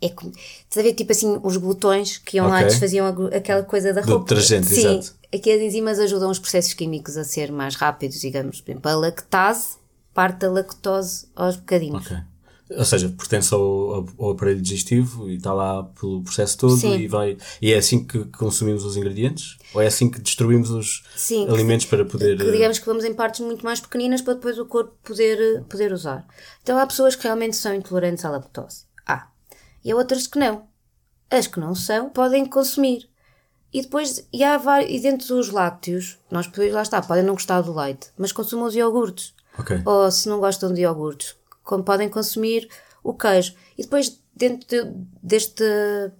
É como, estás a ver tipo assim os glutões que iam okay. lá e desfaziam aquela coisa da roupa. Do detergente, Sim, exato. aqui as enzimas ajudam os processos químicos a ser mais rápidos, digamos. Por exemplo, a lactase parte da lactose aos bocadinhos. Ok. Ou seja, pertence ao, ao, aparelho digestivo e está lá pelo processo todo Sim. e vai. E é assim que consumimos os ingredientes? Ou é assim que destruímos os Sim, alimentos para poder. Que, digamos que vamos em partes muito mais pequeninas para depois o corpo poder, poder usar. Então há pessoas que realmente são intolerantes à lactose e há outras que não. As que não são podem consumir. E depois, e, há vários, e dentro dos lácteos, nós podemos, lá está, podem não gostar do leite, mas consumam os iogurtes. Okay. Ou se não gostam de iogurtes, como podem consumir o queijo. E depois, dentro de, deste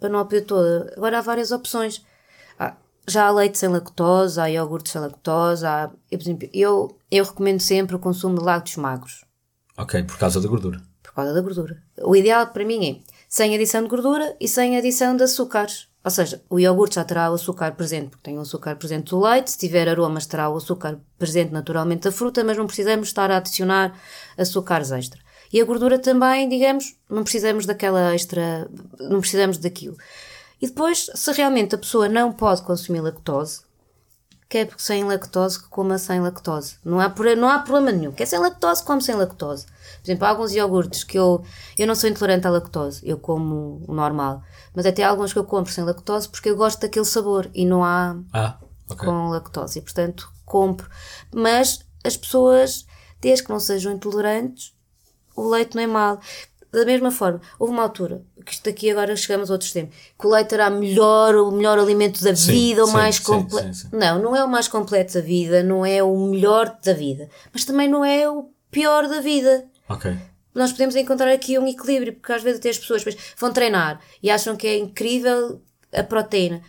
panóplia toda, agora há várias opções. Há, já há leite sem lactose, há iogurtes sem lactose, há, eu, por exemplo, eu, eu recomendo sempre o consumo de lácteos magros. Ok, por causa da gordura. Por causa da gordura. O ideal para mim é sem adição de gordura e sem adição de açúcares. Ou seja, o iogurte já terá o açúcar presente, porque tem o açúcar presente do leite, se tiver aromas terá o açúcar presente naturalmente da fruta, mas não precisamos estar a adicionar açúcares extra. E a gordura também, digamos, não precisamos daquela extra, não precisamos daquilo. E depois, se realmente a pessoa não pode consumir lactose, quer é sem lactose que coma sem lactose. Não há, não há problema nenhum. Quer sem lactose, come sem lactose. Por exemplo, há alguns iogurtes que eu, eu não sou intolerante à lactose, eu como o normal. Mas até há alguns que eu compro sem lactose porque eu gosto daquele sabor e não há ah, okay. com lactose. E portanto compro. Mas as pessoas, desde que não sejam intolerantes, o leite não é mal. Da mesma forma, houve uma altura, que isto aqui agora chegamos a outro extremo, que o leite era melhor, o melhor alimento da sim, vida, o mais completo. Não, não é o mais completo da vida, não é o melhor da vida, mas também não é o pior da vida. Ok. Nós podemos encontrar aqui um equilíbrio, porque às vezes até as pessoas vão treinar e acham que é incrível a proteína.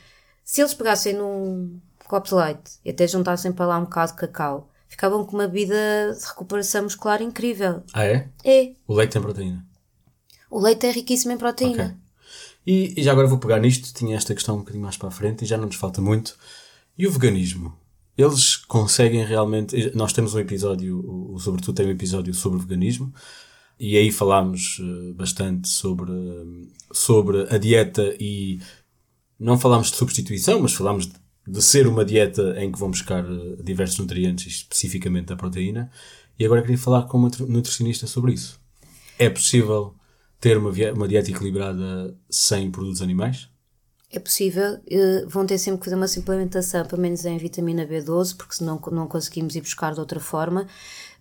Se eles pegassem num copo de leite e até juntassem para lá um bocado de cacau, ficavam com uma vida de recuperação muscular incrível. Ah, é? É. O leite tem proteína? O leite é riquíssimo em proteína. Okay. E, e, já agora vou pegar nisto, tinha esta questão um bocadinho mais para a frente e já não nos falta muito. E o veganismo? eles conseguem realmente. Nós temos um episódio, o Sobretudo tem um episódio sobre veganismo, e aí falámos eh, bastante sobre, sobre a dieta e não falámos de substituição, mas falámos de ser uma dieta em que vão buscar eh, diversos nutrientes, especificamente a proteína, e agora queria falar com uma nutricionista sobre isso. É possível ter uma, uma dieta equilibrada sem produtos animais? É possível, uh, vão ter sempre que fazer uma suplementação, pelo menos em vitamina B12, porque senão não conseguimos ir buscar de outra forma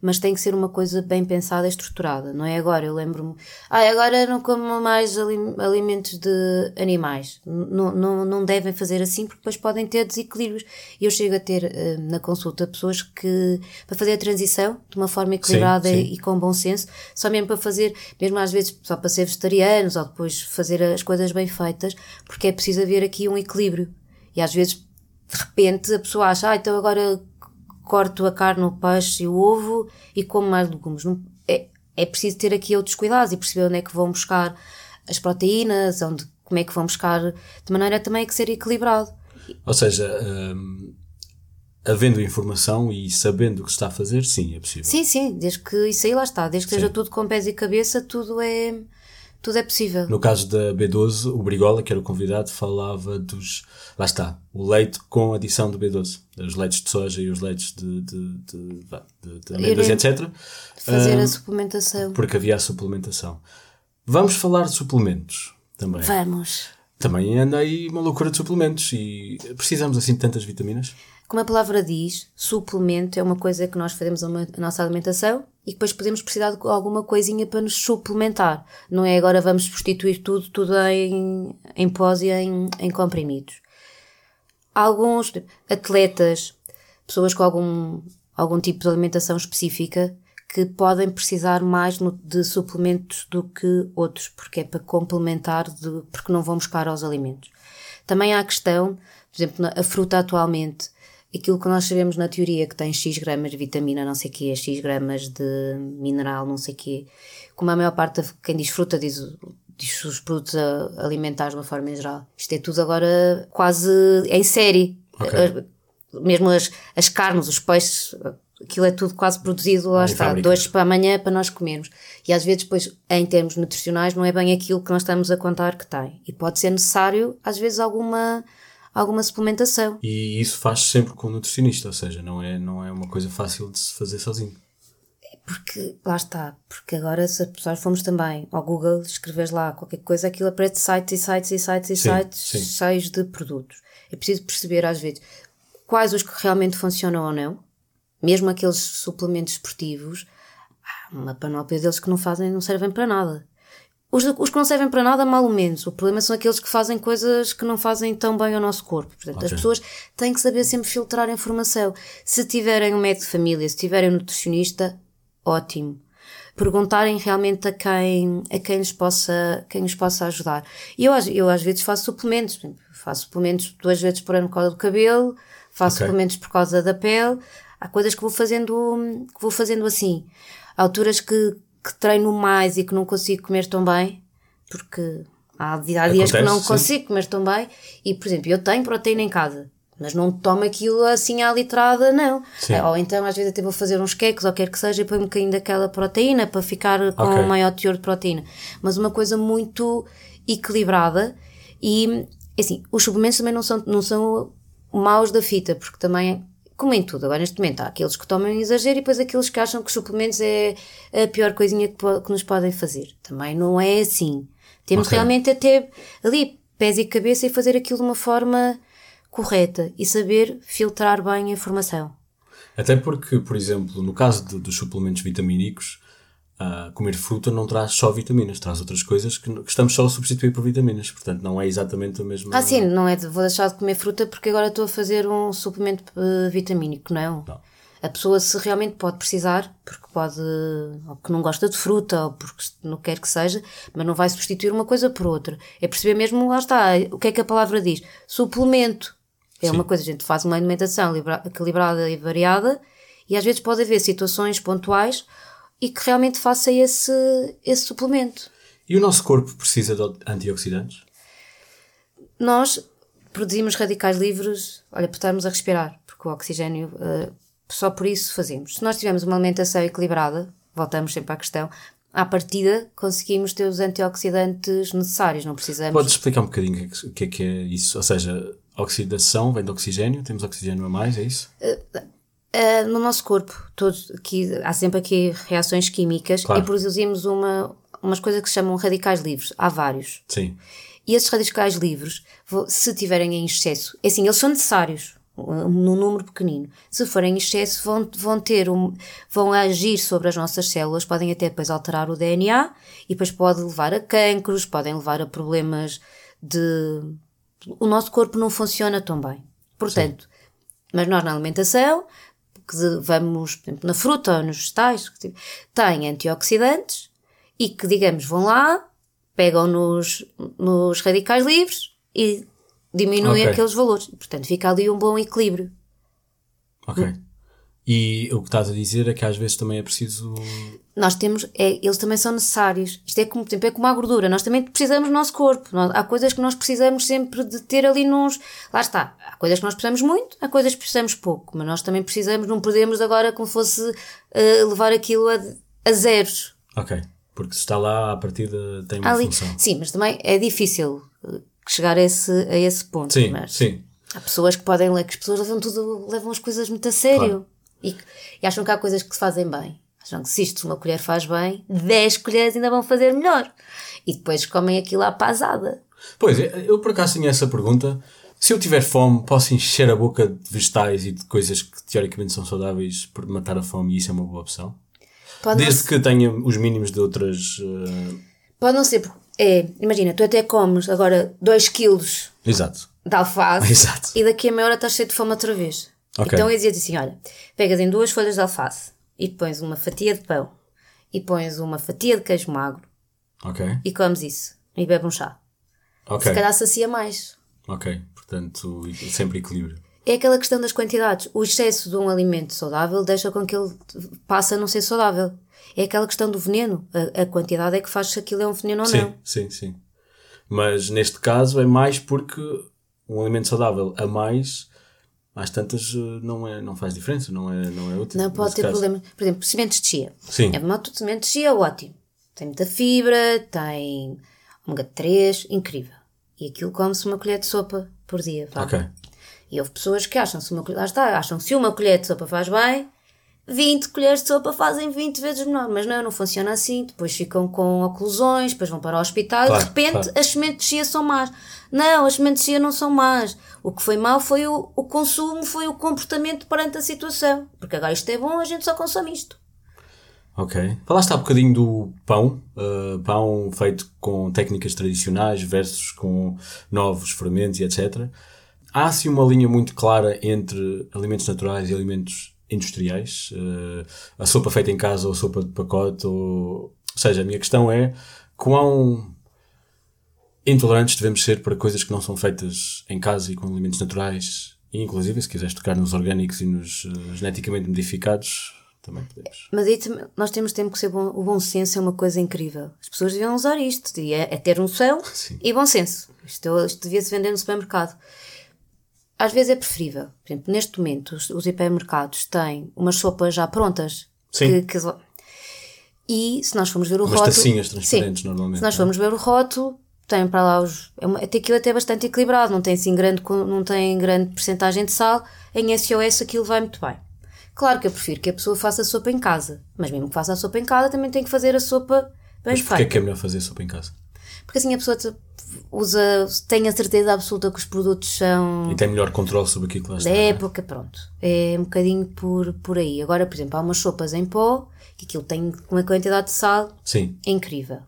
mas tem que ser uma coisa bem pensada e estruturada, não é agora? Eu lembro-me, ah, agora não como mais alimentos de animais. Não, não, não devem fazer assim porque depois podem ter desequilíbrios. E eu chego a ter uh, na consulta pessoas que, para fazer a transição de uma forma equilibrada sim, sim. E, com bom senso, só mesmo para fazer, mesmo às vezes só para ser vegetarianos ou depois fazer as coisas bem feitas, porque é preciso haver aqui um equilíbrio. E às vezes de repente a pessoa acha, ah, então agora corto a carne, o peixe e o ovo e como mais legumes. Não, é, é preciso ter aqui outros cuidados e perceber onde é que vão buscar as proteínas, onde, como é que vão buscar, de maneira também a que ser equilibrado. Ou seja, hum, havendo informação e sabendo o que se está a fazer, sim, é possível. Sim, sim, desde que isso aí lá está, desde que sim. seja tudo com pés e cabeça, tudo é tudo é possível. No caso da B12, o Brigola, que era o convidado, falava dos. Lá está, o leite com adição do B12. Os leites de soja e os leites de, de, de, de, de amêndoas, etc. Fazer a suplementação. Porque havia a suplementação. Vamos falar de suplementos também. Vamos. Também anda aí uma loucura de suplementos e precisamos assim de tantas vitaminas? Como a palavra diz, suplemento é uma coisa que nós fazemos a, nossa alimentação e depois podemos precisar de alguma coisinha para nos suplementar. Não é agora vamos substituir tudo, tudo em, em pós e em, em comprimidos. Alguns atletas, pessoas com algum, algum tipo de alimentação específica, que podem precisar mais de suplementos do que outros, porque é para complementar, de, porque não vão buscar aos alimentos. Também há a questão, por exemplo, a fruta atualmente aquilo que nós sabemos na teoria que tem X gramas de vitamina, não sei o quê, X gramas de mineral, não sei o quê, como a maior parte de quem diz fruta diz, diz os produtos alimentares de uma forma em geral. Isto é tudo agora quase em série. Okay. Mesmo as, as carnes, os peixes, aquilo é tudo quase produzido, lá está, dois para amanhã para nós comermos. E às vezes, depois, em termos nutricionais, não é bem aquilo que nós estamos a contar que tem. E pode ser necessário, às vezes, alguma alguma suplementação. E isso faz sempre com o nutricionista, ou seja, não é, não é uma coisa fácil de se fazer sozinho. É porque, lá está, porque agora se as pessoas formos também ao Google, escreves lá qualquer coisa, aquilo aparece sites e sites e sites e sim, sites sim. cheios de produtos. É preciso perceber às vezes quais os que realmente funcionam ou não, mesmo aqueles suplementos esportivos, há uma panóplia deles que não fazem, não servem para nada. Os, os que não servem para nada, mal ou menos. O problema são aqueles que fazem coisas que não fazem tão bem ao nosso corpo. Portanto, okay. as pessoas têm que saber sempre filtrar a informação. Se tiverem um médico de família, se tiverem um nutricionista, ótimo. Perguntarem realmente a quem, a quem, lhes, possa, quem lhes possa ajudar. E eu, eu às vezes faço suplementos. Faço suplementos duas vezes por ano por causa do cabelo, faço okay. suplementos por causa da pele. Há coisas que vou fazendo, que vou fazendo assim. Há alturas que, que treino mais e que não consigo comer tão bem, porque há, há dias Acontece, que não consigo comer tão bem, e por exemplo, eu tenho proteína em casa, mas não tomo aquilo assim à litrada, não. Sim. Ou então às vezes até vou fazer uns queques ou quer que seja e põe um bocadinho daquela proteína para ficar com okay. um maior teor de proteína. Mas uma coisa muito equilibrada e assim, os suplementos também não são, não são maus da fita, porque também como em tudo, agora neste momento há aqueles que tomam em exagero e depois aqueles que acham que os suplementos é a pior coisinha que, que nos podem fazer. Também não é assim. Temos okay. realmente até ali pés e cabeça e fazer aquilo de uma forma correta e saber filtrar bem a informação. Até porque, por exemplo, no caso de, dos suplementos vitamínicos, Uh, comer fruta não traz só vitaminas, traz outras coisas que, que, estamos só a substituir por vitaminas. Portanto, não é exatamente a mesma. Ah, sim, não é de vou deixar de comer fruta porque agora estou a fazer um suplemento uh, vitamínico, não. não. A pessoa, se realmente pode precisar, porque pode, ou que não gosta de fruta, ou porque não quer que seja, mas não vai substituir uma coisa por outra. É perceber mesmo, lá está, o que é que a palavra diz? Suplemento. É sim. uma coisa, a gente faz uma alimentação equilibrada e variada, e às vezes pode haver situações pontuais e que realmente faça esse, esse suplemento. E o nosso corpo precisa de antioxidantes? Nós produzimos radicais livres, olha, por estarmos a respirar, porque o oxigênio, uh, só por isso fazemos. Se nós tivermos uma alimentação equilibrada, voltamos sempre à questão, à partida conseguimos ter os antioxidantes necessários, não precisamos. Podes explicar um bocadinho o que é que é isso? Ou seja, oxidação, vem do oxigênio, temos oxigênio a mais, é isso? Uh, uh, no nosso corpo, todos, aqui, há sempre aqui reações químicas claro. e produzimos uma, umas coisas que se chamam radicais livres. Há vários. Sim. E esses radicais livres, se tiverem em excesso, é assim, eles são necessários num número pequenino. Se forem em excesso, vão, vão ter um, vão agir sobre as nossas células, podem até depois alterar o DNA e depois pode levar a cancros, podem levar a problemas de. O nosso corpo não funciona tão bem. Portanto, Sim. mas nós na alimentação, que vamos, por exemplo, na fruta ou nos vegetais, têm antioxidantes e que, digamos, vão lá, pegam nos, nos radicais livres e diminuem okay. aqueles valores. Portanto, fica ali um bom equilíbrio. Ok. E o que estás a dizer é que às vezes também é preciso. Nós temos, é, eles também são necessários. Isto é como, por exemplo, é como a gordura. Nós também precisamos do nosso corpo. há coisas que nós precisamos sempre de ter ali nos. Lá está. Há coisas que nós precisamos muito, há coisas que precisamos pouco. Mas nós também precisamos, não podemos agora como fosse uh, levar aquilo a, a zeros. Ok. Porque se está lá, a partida tem uma ali, função. Sim, mas também é difícil chegar a esse, a esse ponto. Sim, mas sim. Há pessoas que podem ler, que as pessoas levam tudo, levam as coisas muito a sério. Claro. E, e, acham que há coisas que se fazem bem. Acham que se isto uma colher faz bem, 10 colheres ainda vão fazer melhor. E depois comem aquilo à pasada. Pois, eu por acaso tinha essa pergunta. Se eu tiver fome, posso encher a boca de vegetais e de coisas que teoricamente são saudáveis por matar a fome e isso é uma boa opção? Pode Desde que tenha os mínimos de outras. Uh... Pode não ser, porque é, imagina, tu até comes agora 2 quilos Exato. de alface Exato. e daqui a meia hora estás cheio de fome outra vez. Okay. Então eu dizia assim: olha, pegas em duas folhas de alface e pões uma fatia de pão e pões uma fatia de queijo magro okay. e comes isso e bebe um chá. Okay. Se calhar sacia mais. Ok, portanto, sempre equilíbrio. É aquela questão das quantidades. O excesso de um alimento saudável deixa com que ele passe a não ser saudável. É aquela questão do veneno. A, a quantidade é que faz se aquilo é um veneno ou sim, não. Sim, sim. Mas neste caso é mais porque um alimento saudável a mais, às tantas, eh, não, é, não faz diferença, não é, não é útil. Não pode ter caso. problema. Por exemplo, sementes de chia. Sim. É uma sementes de chia, ótimo. Tem muita fibra, tem ômega 3, incrível. E aquilo come-se uma colher de sopa por dia. Vá. Ok. E houve pessoas que acham se uma colher, lá está, acham que se uma colher de sopa faz bem, 20 colheres de sopa fazem 20 vezes menor, mas não, não funciona assim. Depois ficam com oclusões, depois vão para o hospital claro, e de repente claro. as sementes de chia são más. Não, as chia não são más. O que foi mau foi o, o consumo, foi o comportamento perante a situação. Porque agora isto é bom, a gente só consome isto. Ok. Falaste há bocadinho do pão, uh, pão feito com técnicas tradicionais versus com novos fermentos e etc. Há assim uma linha muito clara entre alimentos naturais e alimentos industriais, uh, a sopa feita em casa ou a sopa de pacote, ou, ou seja, a minha questão é quão intolerantes devemos ser para coisas que não são feitas em casa e com alimentos naturais, e inclusive se quiseres tocar nos orgânicos e nos uh, geneticamente modificados, também podemos. Mas aí nós temos tempo que ser bom, o bom senso é uma coisa incrível. As pessoas deviam usar isto, é, é ter noção Sim. e bom senso. Isto, isto devia-se vender no supermercado às vezes é preferível. Por exemplo, neste momento, os, os hipermercados têm umas sopas já prontas. Sim. Que, que, e se nós formos ver o umas rótulo. tacinhas transparentes, sim, normalmente. Se nós é? formos ver o rótulo, tem para lá os. É uma, aquilo até bastante equilibrado, não tem assim grande, não tem grande porcentagem de sal. Em SOS aquilo vai muito bem. Claro que eu prefiro que a pessoa faça a sopa em casa, mas mesmo que faça a sopa em casa, também tem que fazer a sopa bem mas feita. Porquê é que é melhor fazer a sopa em casa? Porque assim a pessoa usa, tem a certeza absoluta que os produtos são. E tem melhor controle sobre aquilo que lá está. Da é? época, pronto. É um bocadinho por, por aí. Agora, por exemplo, há umas sopas em pó que aquilo tem uma quantidade de sal Sim. incrível.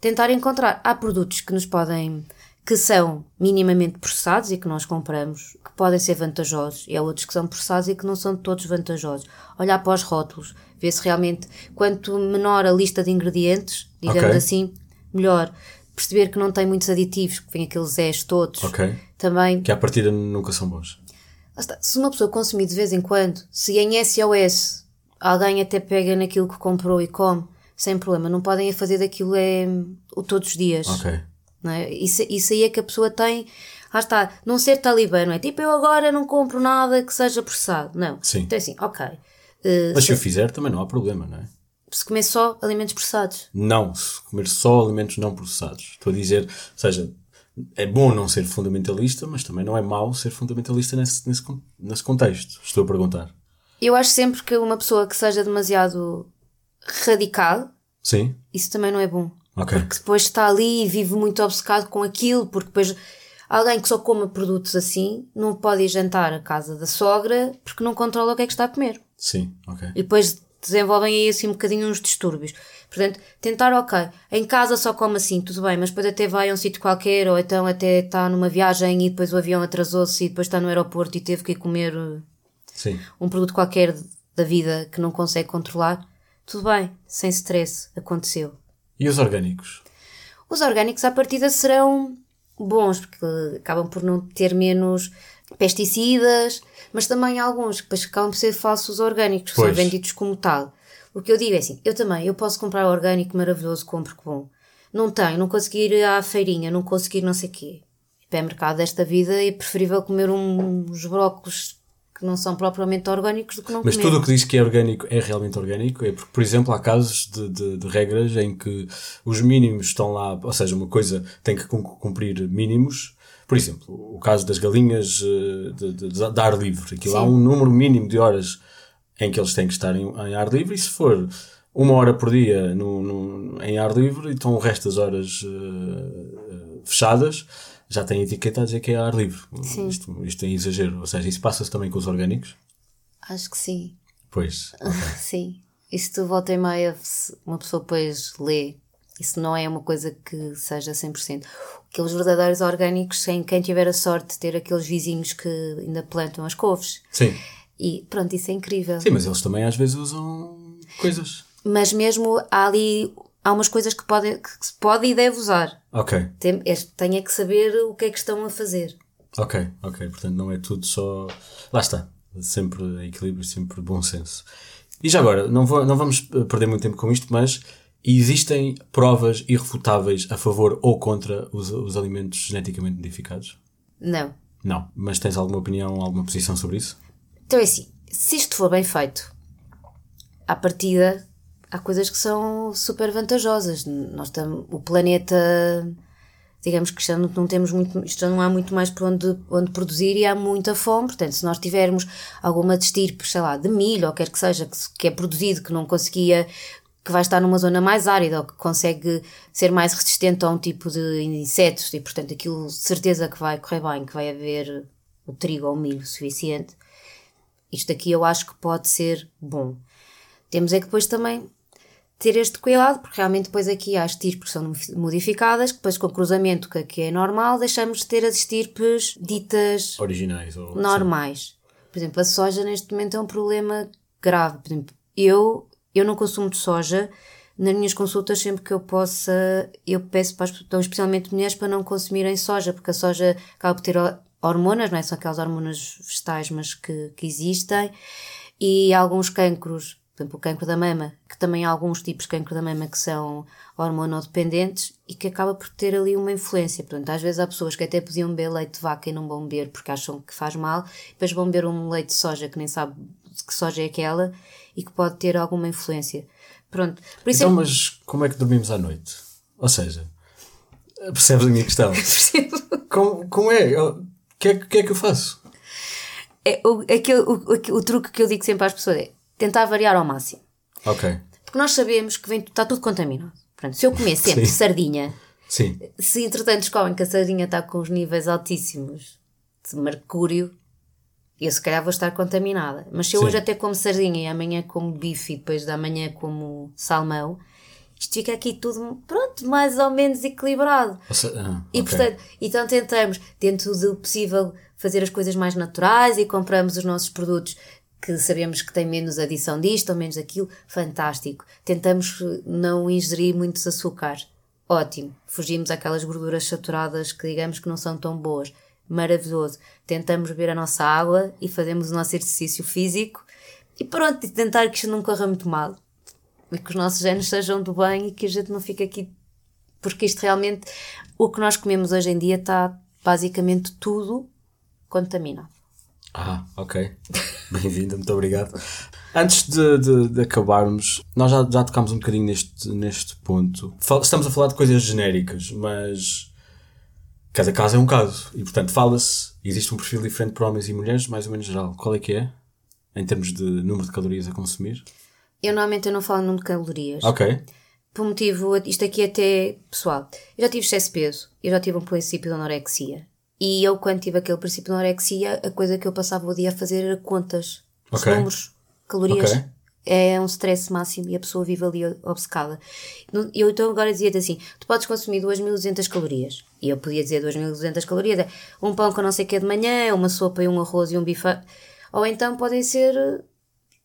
Tentar encontrar. Há produtos que nos podem. que são minimamente processados e que nós compramos, que podem ser vantajosos, e há outros que são processados e que não são todos vantajosos. Olhar para os rótulos, ver se realmente, quanto menor a lista de ingredientes, digamos okay. assim, melhor perceber que não tem muitos aditivos, que vem aqueles S todos. Ok. Também. Que à partida nunca são bons. Se uma pessoa consumir de vez em quando, se em SOS alguém até pega naquilo que comprou e come, sem problema, não podem fazer daquilo é, o todos os dias. Ok. Não é? isso, isso aí é que a pessoa tem. Lá está, não ser talibã, não é? Tipo, eu agora não compro nada que seja processado. Não. Sim. Então, assim, ok. Uh, Mas se eu fizer, também não há problema, não é? se comer só alimentos processados. Não, se comer só alimentos não processados. Estou a dizer, ou seja, é bom não ser fundamentalista, mas também não é mau ser fundamentalista nesse, nesse, nesse contexto. Estou a perguntar. Eu acho sempre que uma pessoa que seja demasiado radical, Sim. isso também não é bom. Okay. Porque depois está ali e vive muito obcecado com aquilo, porque depois alguém que só coma produtos assim não pode ir jantar à casa da sogra porque não controla o que é que está a comer. Sim, ok. E depois desenvolvem aí assim um bocadinho uns distúrbios. Portanto, tentar, ok, em casa só come assim, tudo bem, mas depois até vai a um sítio qualquer, ou então até está numa viagem e depois o avião atrasou-se e depois está no aeroporto e teve que ir comer Sim. um produto qualquer da vida que não consegue controlar. Tudo bem, sem stress, aconteceu. E os orgânicos? Os orgânicos à partida serão bons, porque acabam por não ter menos pesticidas, mas também alguns que depois acabam por ser falsos orgânicos, que pois. são vendidos como tal. O que eu digo é assim, eu também, eu posso comprar orgânico maravilhoso, compro que bom. Não tenho, não conseguir ir à feirinha, não conseguir não sei o quê. Pé mercado desta vida é preferível comer uns brócolos que não são propriamente orgânicos do que não Mas comer. tudo o que diz que é orgânico é realmente orgânico? É porque, por exemplo, há casos de, de, de, regras em que os mínimos estão lá, ou seja, uma coisa tem que cumprir mínimos. Por exemplo, o caso das galinhas eh, de, de, de ar livre. Aquilo Sim. há um número mínimo de horas em que eles têm que estar em, em ar livre, e se for uma hora por dia no, no, em ar livre, então o resto das horas uh, fechadas já tem etiqueta a dizer que é ar livre. Sim. Isto, isto é exagero. Ou seja, isso passa-se também com os orgânicos? Acho que sim. Pois. Okay. sim. Isso tu volta e meia, uma pessoa depois lê. Isso não é uma coisa que seja 100%. Aqueles verdadeiros orgânicos, sem quem tiver a sorte de ter aqueles vizinhos que ainda plantam as couves. Sim. E pronto, isso é incrível. Sim, mas eles também às vezes usam coisas. Mas mesmo há ali há umas coisas que, pode, que se pode e deve usar. Ok. Tem, é, tem é que saber o que é que estão a fazer. Ok, ok. Portanto, não é tudo só. Lá está. Sempre equilíbrio, sempre bom senso. E já agora, não, vou, não vamos perder muito tempo com isto, mas existem provas irrefutáveis a favor ou contra os, os alimentos geneticamente modificados? Não. Não. Mas tens alguma opinião, alguma posição sobre isso? Então é assim, se isto for bem feito, à partida, há coisas que são super vantajosas. Nós estamos, o planeta, digamos que já não, não temos muito, isto não há muito mais por onde, onde produzir e há muita fome. Portanto, se nós tivermos alguma destirpe, sei lá, de milho ou quer que seja, que, que é produzido, que não conseguia que vai estar numa zona mais árida ou que consegue ser mais resistente a um tipo de insetos e, portanto, aquilo certeza que vai correr bem, que vai haver o trigo ou o milho suficiente. Isto aqui eu acho que pode ser bom. Temos é que depois também ter este cuidado, porque realmente depois aqui há estirpes que são modificadas, que depois com o cruzamento que aqui é normal, deixamos de ter as estirpes ditas originais ou normais. Por exemplo, a soja neste momento é um problema grave. Por exemplo, eu, eu não consumo de soja. Nas minhas consultas, sempre que eu possa, eu peço para, então, especialmente mulheres, para não consumirem soja, porque a soja acaba por ter hormonas, não é? São aquelas hormonas vegetais, mas que, que existem, e alguns cancros, por exemplo, o cancro da mama, que também há alguns tipos de cancro da mama que são hormonodependentes e que acaba por ter ali uma influência. Portanto, às vezes há pessoas que até podiam beber leite de vaca e não vão beber porque acham que faz mal, depois vão beber um leite de soja que nem sabe que soja é aquela e que pode ter alguma influência. Pronto. Isso então, é... mas como é que dormimos à noite? Ou seja, percebes a minha questão? Percebo. Como, como é? que é, que é que eu faço? É, o, aquele, o, o, o, truque que eu digo sempre às pessoas é tentar variar ao máximo. Ok. Porque nós sabemos que vem, está tudo contaminado. Portanto, se eu comer sempre Sim. sardinha, Sim. se entretanto descobrem que a sardinha está com os níveis altíssimos de mercúrio, eu se calhar vou estar contaminada. Mas se eu Sim. hoje até como sardinha e amanhã como bife e depois da manhã como salmão, isto fica aqui tudo, pronto, mais ou menos equilibrado. Seja, ah, e okay. portanto, então tentamos, dentro do possível, fazer as coisas mais naturais e compramos os nossos produtos que sabemos que têm menos adição disto ou menos daquilo, fantástico. Tentamos não ingerir muitos açúcares, ótimo. Fugimos aquelas gorduras saturadas que digamos que não são tão boas, maravilhoso. Tentamos beber a nossa água e fazemos o nosso exercício físico e pronto, tentar que isto não corra muito mal e que os nossos genes sejam do bem e que a gente não fique aqui. Porque isto realmente, o que nós comemos hoje em dia está basicamente tudo contaminado. Ah, ok. Bem-vinda, muito obrigado. Antes de, de, de, acabarmos, nós já, já tocámos um bocadinho neste, neste ponto. Estamos a falar de coisas genéricas, mas cada caso é um caso. E portanto fala-se, existe um perfil diferente para homens e mulheres, mais ou menos geral. Qual é que é? Em termos de número de calorias a consumir? Eu normalmente eu não falo número de calorias. Ok. Por motivo, isto aqui é até pessoal. Eu já tive excesso de peso, eu já tive um princípio de anorexia. E eu, quando tive aquele princípio de anorexia, a coisa que eu passava o dia a fazer era contas. Okay. números, calorias. Okay. É um stress máximo e a pessoa vive ali obcecada. Eu então agora dizia-te assim: tu podes consumir 2200 calorias. E eu podia dizer 2200 calorias: é um pão com não sei o que de manhã, uma sopa e um arroz e um bife. Ou então podem ser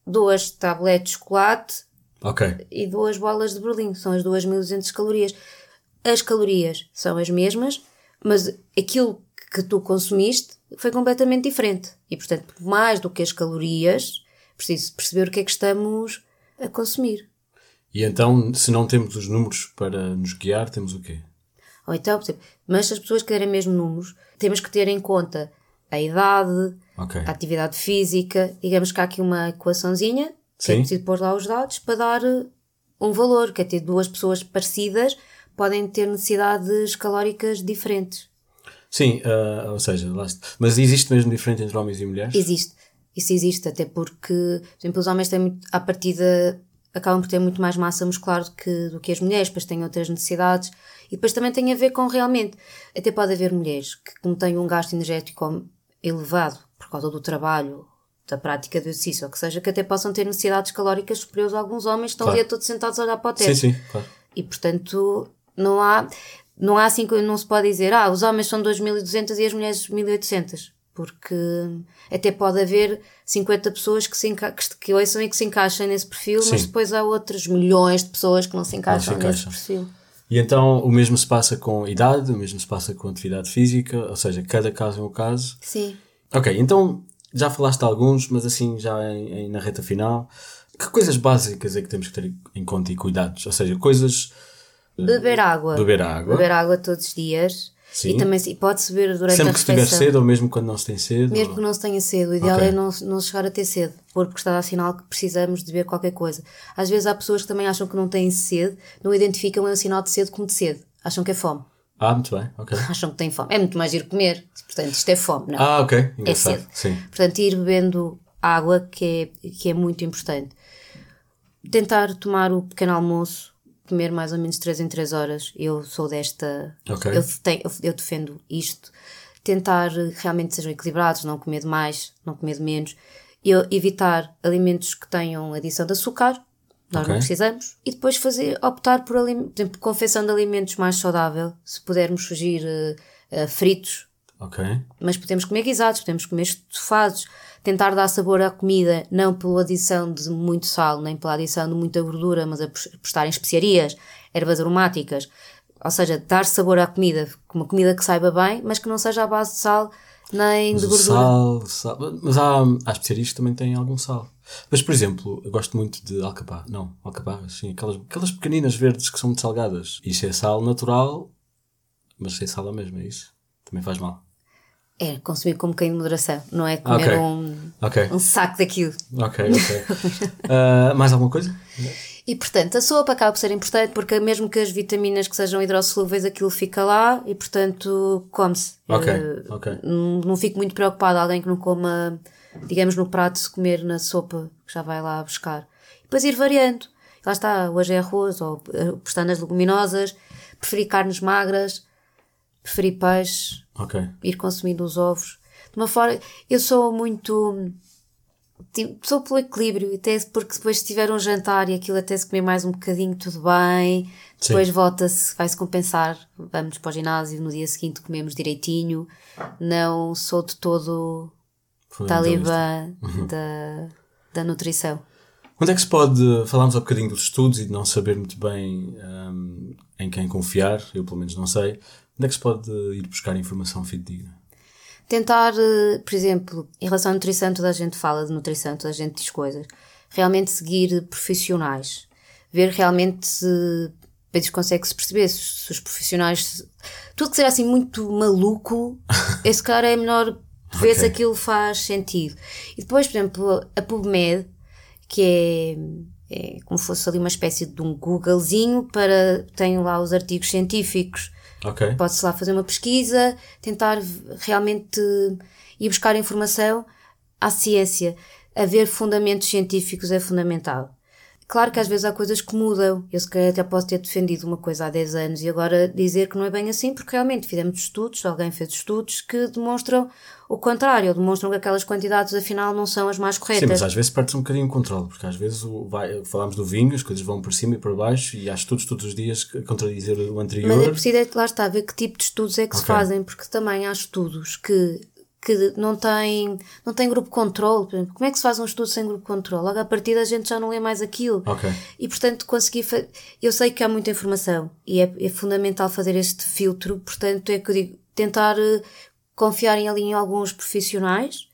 duas tabletes de chocolate okay. e duas bolas de berlim. São as 2200 calorias. As calorias são as mesmas, mas aquilo que tu consumiste foi completamente diferente. E, portanto, mais do que as calorias, preciso perceber o que é que estamos a consumir. E então, se não temos os números para nos guiar, temos o quê? Ou então, mas se as pessoas querem mesmo números, temos que ter em conta a idade, okay. a atividade física. Digamos que há aqui uma equaçãozinha que é preciso pôr lá os dados para dar eh, um valor, que é ter duas pessoas parecidas podem ter necessidades calóricas diferentes. Sim, uh, ou seja, mas existe mesmo diferença entre homens e mulheres? Existe. Isso existe, até porque, por exemplo, os homens têm muito, à partida acabam por ter muito mais massa muscular do que, do que as mulheres, depois têm outras necessidades e depois também tem a ver com realmente, até pode haver mulheres que como têm um gasto energético elevado por causa do trabalho, da prática do exercício, ou que seja, que até possam ter necessidades calóricas superiores a alguns homens que estão claro. ali todos sentados a olhar para o teto. Sim, sim, claro. E portanto, não há, não há assim, não se pode dizer, ah, os homens são 2200 e as mulheres 1800. Porque até pode haver 50 pessoas que, se que, que ouçam e que se encaixem nesse perfil, Sim. mas depois há outros milhões de pessoas que não se encaixam, não se encaixam. nesse perfil. E então o mesmo se passa com idade, o mesmo se passa com atividade física, ou seja, cada caso é um caso. Sim. Ok, então já falaste de alguns, mas assim já em, em, na reta final, que coisas básicas é que temos que ter em conta e cuidados? Ou seja, coisas Beber água. Beber água. Beber água todos os dias. Sim. E também pode-se beber durante Sempre a refeição. Sempre que estiver cedo ou mesmo quando não se tem cedo? Mesmo ou... que não se tenha cedo. O ideal okay. é não, não chegar a ter cedo, porque está a sinal que precisamos de beber qualquer coisa. Às vezes há pessoas que também acham que não têm sede, não identificam o sinal de cedo como de sede. Acham que é fome. Ah, muito bem, ok. Acham que têm fome. É muito mais ir comer. Portanto, isto é fome, não Ah, ok. É cedo. Sim. Portanto, ir bebendo água, que é, que é muito importante. Tentar tomar o pequeno almoço comer mais ou menos 3 em 3 horas. Eu sou desta. Okay. Eu, tenho, eu, defendo isto. Tentar realmente sejam equilibrados, não comer demais, não comer de menos. Eu, evitar alimentos que tenham adição de açúcar, nós okay. não precisamos. E depois fazer, optar por, por exemplo, confecção de alimentos mais saudável. Se pudermos fugir uh, uh, fritos. Mas podemos comer guisados, podemos comer estofados tentar dar sabor à comida, não pela adição de muito sal, nem pela adição de muita gordura, mas a apostar em especiarias, ervas aromáticas. Ou seja, dar sabor à comida, uma comida que saiba bem, mas que não seja à base de sal nem mas de gordura. Sal, sal, mas há, há especiarias que também têm algum sal. Mas, por exemplo, eu gosto muito de alcaparra. Não, alcaparras, sim. Aquelas, aquelas pequeninas verdes que são muito salgadas. Isso é sal natural, mas sem sal é mesmo, é isso? Também faz mal. É consumir com um bocadinho de moderação, não é comer okay. Um, okay. um saco daquilo. Ok, ok. uh, mais alguma coisa? E portanto, a sopa acaba por ser importante porque mesmo que as vitaminas que sejam hidrossolúveis, aquilo fica lá e portanto come-se. Ok, uh, ok. Não, não fico muito preocupada alguém que não coma, digamos, no prato se comer na sopa, que já vai lá buscar. E depois ir variando. Lá está, hoje é arroz ou uh, pestanas leguminosas, preferir carnes magras, preferir peixe, okay. ir consumindo os ovos. De uma forma, eu sou muito. Tipo, sou pelo equilíbrio, até porque depois se tiver um jantar e aquilo até se comer mais um bocadinho, tudo bem. Depois volta-se, vai-se compensar. Vamos para o ginásio, no dia seguinte comemos direitinho. Não sou de todo talibã da, da nutrição. Onde é que se pode. Falámos um bocadinho dos estudos e de não saber muito bem um, em quem confiar, eu pelo menos não sei. Onde é que se pode ir buscar informação fidedigna? Tentar, eh, por exemplo, em relação à nutrição, toda a gente fala de nutrição, toda a gente diz coisas. Realmente seguir profissionais. Ver realmente se vezes consegue-se perceber se, os profissionais. Tudo que seja assim muito maluco, esse cara é melhor ver okay. se aquilo faz sentido. E depois, por exemplo, a PubMed, que é é como se fosse ali uma espécie de um Googlezinho para. Tenho lá os artigos científicos. Ok. Pode-se lá fazer uma pesquisa, tentar realmente ir buscar informação à ciência. Haver fundamentos científicos é fundamental. Claro que às vezes há coisas que mudam. Eu se calhar até posso ter defendido uma coisa há 10 anos e agora dizer que não é bem assim, porque realmente fizemos estudos, alguém fez estudos que demonstram o contrário, demonstram que aquelas quantidades afinal não são as mais corretas. Sim, mas às vezes perde-se um bocadinho o controle, porque às vezes o, vai, falamos do vinho, as coisas vão por cima e por baixo e há estudos todos os dias a contradizer o anterior. Mas é preciso, é, lá está, ver que tipo de estudos é que okay. se fazem, porque também há estudos que que não tem, não tem grupo controle. Como é que se faz um estudo sem grupo controle? Logo a partir da gente já não lê mais aquilo. Okay. E portanto consegui. Eu sei que há muita informação e é, é, fundamental fazer este filtro, portanto é que eu digo, tentar uh, confiar em ali em alguns profissionais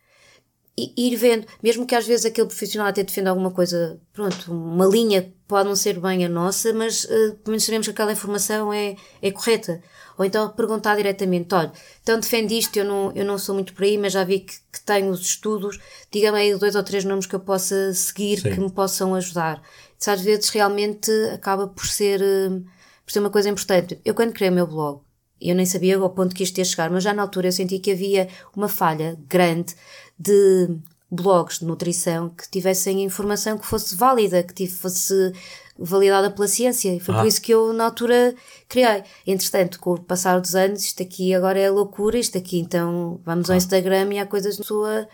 e ir vendo, mesmo que às vezes aquele profissional até defenda alguma coisa, pronto, uma linha pode não ser bem a nossa, mas uh, pelo menos sabemos que aquela informação é, é correta. Ou então perguntar diretamente, olha, então defende isto, eu não, eu não sou muito por aí, mas já vi que, que tenho os estudos, diga-me aí dois ou três nomes que eu possa seguir, Sim. que me possam ajudar. Isso às vezes realmente acaba por ser, uh, por ser uma coisa importante. Eu quando criei o meu blog, eu nem sabia ao ponto que isto ia chegar, mas já na altura eu senti que havia uma falha grande de blogs de nutrição que tivessem informação que fosse válida, que fosse validada pela ciência. E foi ah. por isso que eu, na altura, criei. Entretanto, com o passar dos anos, isto aqui agora é loucura, isto aqui, então vamos ah. ao Instagram e há coisas de sua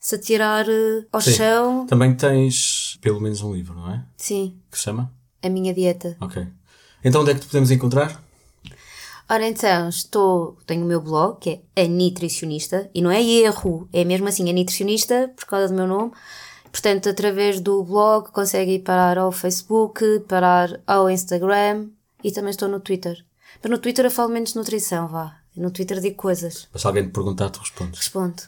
se atirar eh, ao Sim. chão. Também tens pelo menos um livro, não é? Sim. Que se chama? A Minha Dieta. Ok. Então onde é que te podemos encontrar? Ora então, estou, tenho o meu blog, que é a Nutricionista, e não é erro, é mesmo assim, a Nutricionista, por causa do meu nome. Portanto, através do blog consegue ir parar ao Facebook, parar ao Instagram e também estou no Twitter. Mas no Twitter eu falo menos de nutrição, vá. No Twitter digo coisas. Mas se alguém te perguntar, tu respondes. Respondo.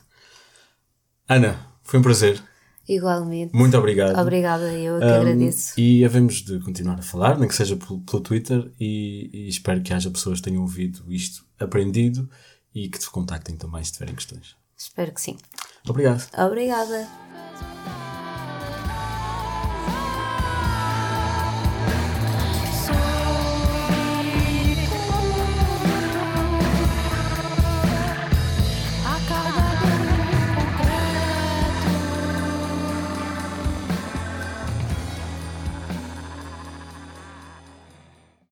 Ana, foi um prazer. Igualmente. Muito obrigado. Obrigada, eu que um, agradeço. E havemos de continuar a falar, nem que seja pelo, pelo Twitter, e, e, espero que haja pessoas que tenham ouvido isto, aprendido e que te contactem também se tiverem questões. Espero que sim. Obrigado. Obrigada.